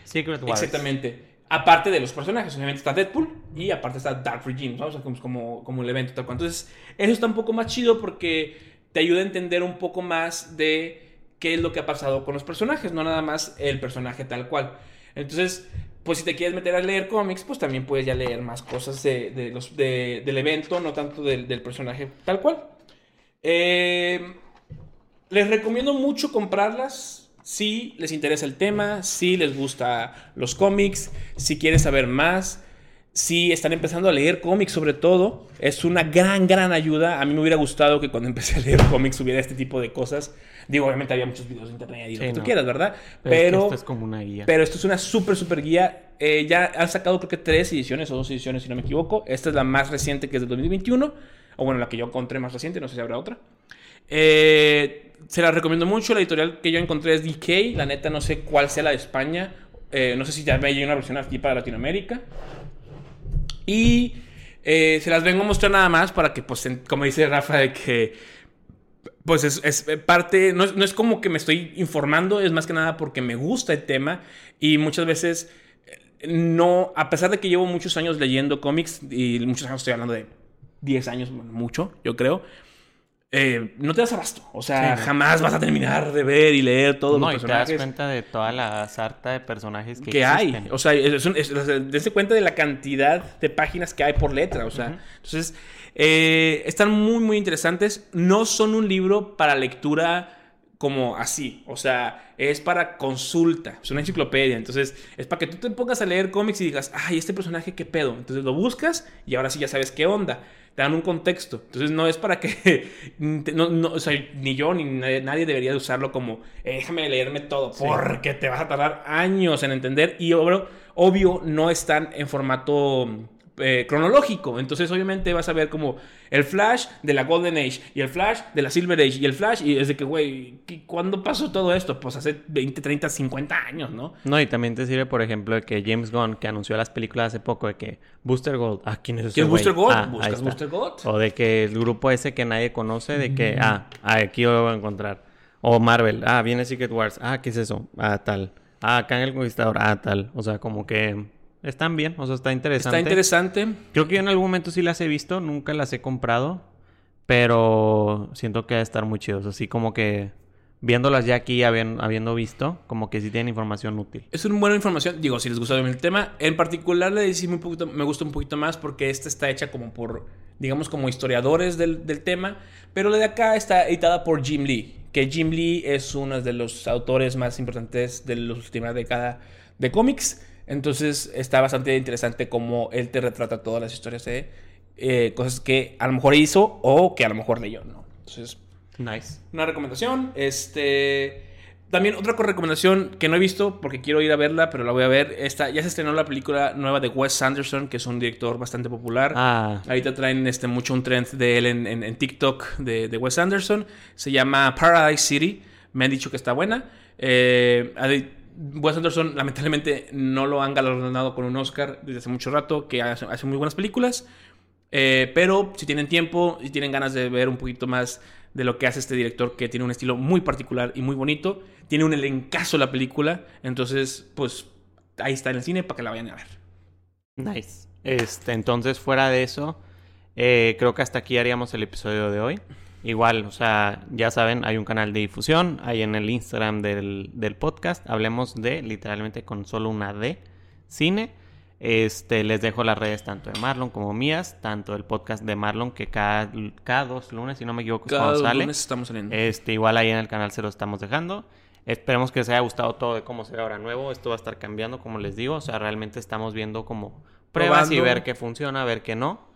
Secret War. Exactamente. Aparte de los personajes, obviamente está Deadpool y aparte está Dark Regime, ¿no? o sea, como, como, el evento tal cual. Entonces, eso está un poco más chido porque te ayuda a entender un poco más de qué es lo que ha pasado con los personajes, no nada más el personaje tal cual. Entonces, pues si te quieres meter a leer cómics, pues también puedes ya leer más cosas de, los, del evento, no tanto del, personaje tal cual. Eh, les recomiendo mucho comprarlas si les interesa el tema, si les gusta los cómics, si quieres saber más si están empezando a leer cómics sobre todo, es una gran, gran ayuda. A mí me hubiera gustado que cuando empecé a leer cómics hubiera este tipo de cosas. Digo, obviamente había muchos videos de internet y lo que tú quieras, ¿verdad? Pero, esto es como una guía. Pero esto es una súper, súper guía. Eh, ya han sacado creo que tres ediciones o dos ediciones, si no me equivoco. Esta es la más reciente que es de 2021. O bueno, la que yo encontré más reciente, no sé si habrá otra. Eh, se la recomiendo mucho. La editorial que yo encontré es DK. La neta no sé cuál sea la de España. Eh, no sé si ya hay una versión aquí para Latinoamérica. Y eh, se las vengo a mostrar nada más para que, pues, como dice Rafa, de que, pues, es, parte, no es, como que me estoy informando, es más que nada porque me gusta el tema y muchas veces eh, no, a pesar de que llevo muchos años leyendo cómics y muchos años estoy hablando de 10 años, mucho, yo creo eh, no te das abasto. O sea, jamás vas a terminar de ver y leer todos los personajes. te das cuenta de toda la sarta de personajes que, que hay. O sea, es, cuenta de la cantidad de páginas que hay por letra. O sea, entonces, eh, están muy, muy interesantes. No son un libro para lectura como así, o sea, es para consulta, es una enciclopedia, entonces es para que tú te pongas a leer cómics y digas, ay, este personaje, ¿qué pedo? Entonces lo buscas y ahora sí ya sabes qué onda te dan un contexto. Entonces no es para que, no, o sea, ni yo ni nadie, debería de usarlo como, eh, déjame leerme todo, porque te vas a tardar años en entender y obvio, obvio no están en formato eh, cronológico. Entonces, obviamente, vas a ver como el Flash de la Golden Age y el Flash de la Silver Age y el Flash. Y es de que, güey, ¿cuándo pasó todo esto? Pues hace 20, 30, 50 años, ¿no? No, y también te sirve, por ejemplo, de que James Gunn, que anunció las películas hace poco, de que Booster Gold, ah, ¿quién es ese? ¿Quién es Booster Gold? Ah, ¿Buscas Booster Gold? O de que el grupo ese que nadie conoce, de que, ah, aquí lo voy a encontrar. O Marvel, ah, viene Secret Wars, ah, ¿qué es eso? Ah, tal. Ah, acá en el Conquistador, ah, tal. O sea, como que Están bien, o sea, está interesante. Está interesante. Creo que yo en algún momento sí las he visto, nunca las he comprado, pero siento que va a estar muy chidos. Así como que viéndolas ya aquí, habiendo, habiendo visto, como que sí tienen información útil. Es una buena información, digo, si les gusta el tema. En particular, le DC un poquito, me gusta un poquito más porque esta está hecha como por, digamos, como historiadores del, del tema, pero la de acá está editada por Jim Lee, que Jim Lee es uno de los autores más importantes de la última década de cómics. Entonces está bastante interesante cómo él te retrata todas las historias de eh, cosas que a lo mejor hizo o que a lo mejor leyó, ¿no? Entonces, nice. Una recomendación. Este. También otra recomendación que no he visto porque quiero ir a verla, pero la voy a ver. Esta, ya se estrenó la película nueva de Wes Anderson, que es un director bastante popular. Ah. Ahorita traen este, mucho un trend de él en, en, TikTok de, de, Wes Anderson. Se llama Paradise City. Me han dicho que está buena. Eh, Wes Anderson lamentablemente no lo han galardonado con un Oscar desde hace mucho rato, que hace, muy buenas películas. Eh, pero si tienen tiempo y tienen ganas de ver un poquito más de lo que hace este director, que tiene un estilo muy particular y muy bonito, tiene un elencazo la película, entonces pues ahí está en el cine para que la vayan a ver. Nice. Este, entonces fuera de eso, eh, creo que hasta aquí haríamos el episodio de hoy. Igual, o sea, ya saben, hay un canal de difusión, hay en el Instagram del, del podcast, hablemos de literalmente con solo una D, cine. Este, les dejo las redes tanto de Marlon como mías, tanto el podcast de Marlon que cada, cada dos lunes, si no me equivoco, cada cuando sale. lunes estamos saliendo. Este, igual ahí en el canal se lo estamos dejando. Esperemos que les haya gustado todo de cómo se ve ahora nuevo. Esto va a estar cambiando, como les digo. O sea, realmente estamos viendo como pruebas Probando. y ver qué funciona, ver qué no.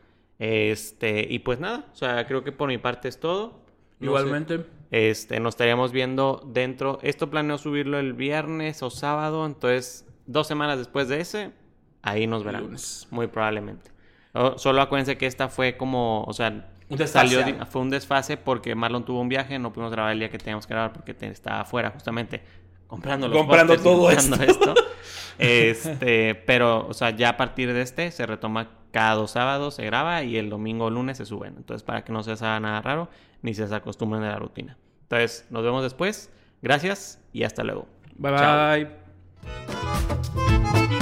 Este, y pues nada, o sea, creo que por mi parte es todo. No Igualmente. sé, este, nos estaríamos viendo dentro. Esto planeo subirlo el viernes o sábado, entonces dos semanas después de ese, ahí nos verán. Lunes. Muy probablemente. O- solo acuérdense que esta fue como, o sea, Un salió fue un desfase porque Marlon tuvo un viaje, no pudimos grabar el día que teníamos que grabar porque estaba afuera justamente comprando los Comprando todo comprando esto. Este, pero, o sea, ya a partir de este se retoma cada dos sábados se graba y el domingo o lunes se suben. Entonces, para que no se haga nada raro ni se acostumbren de la rutina. Entonces, nos vemos después. Gracias y hasta luego. Bye bye.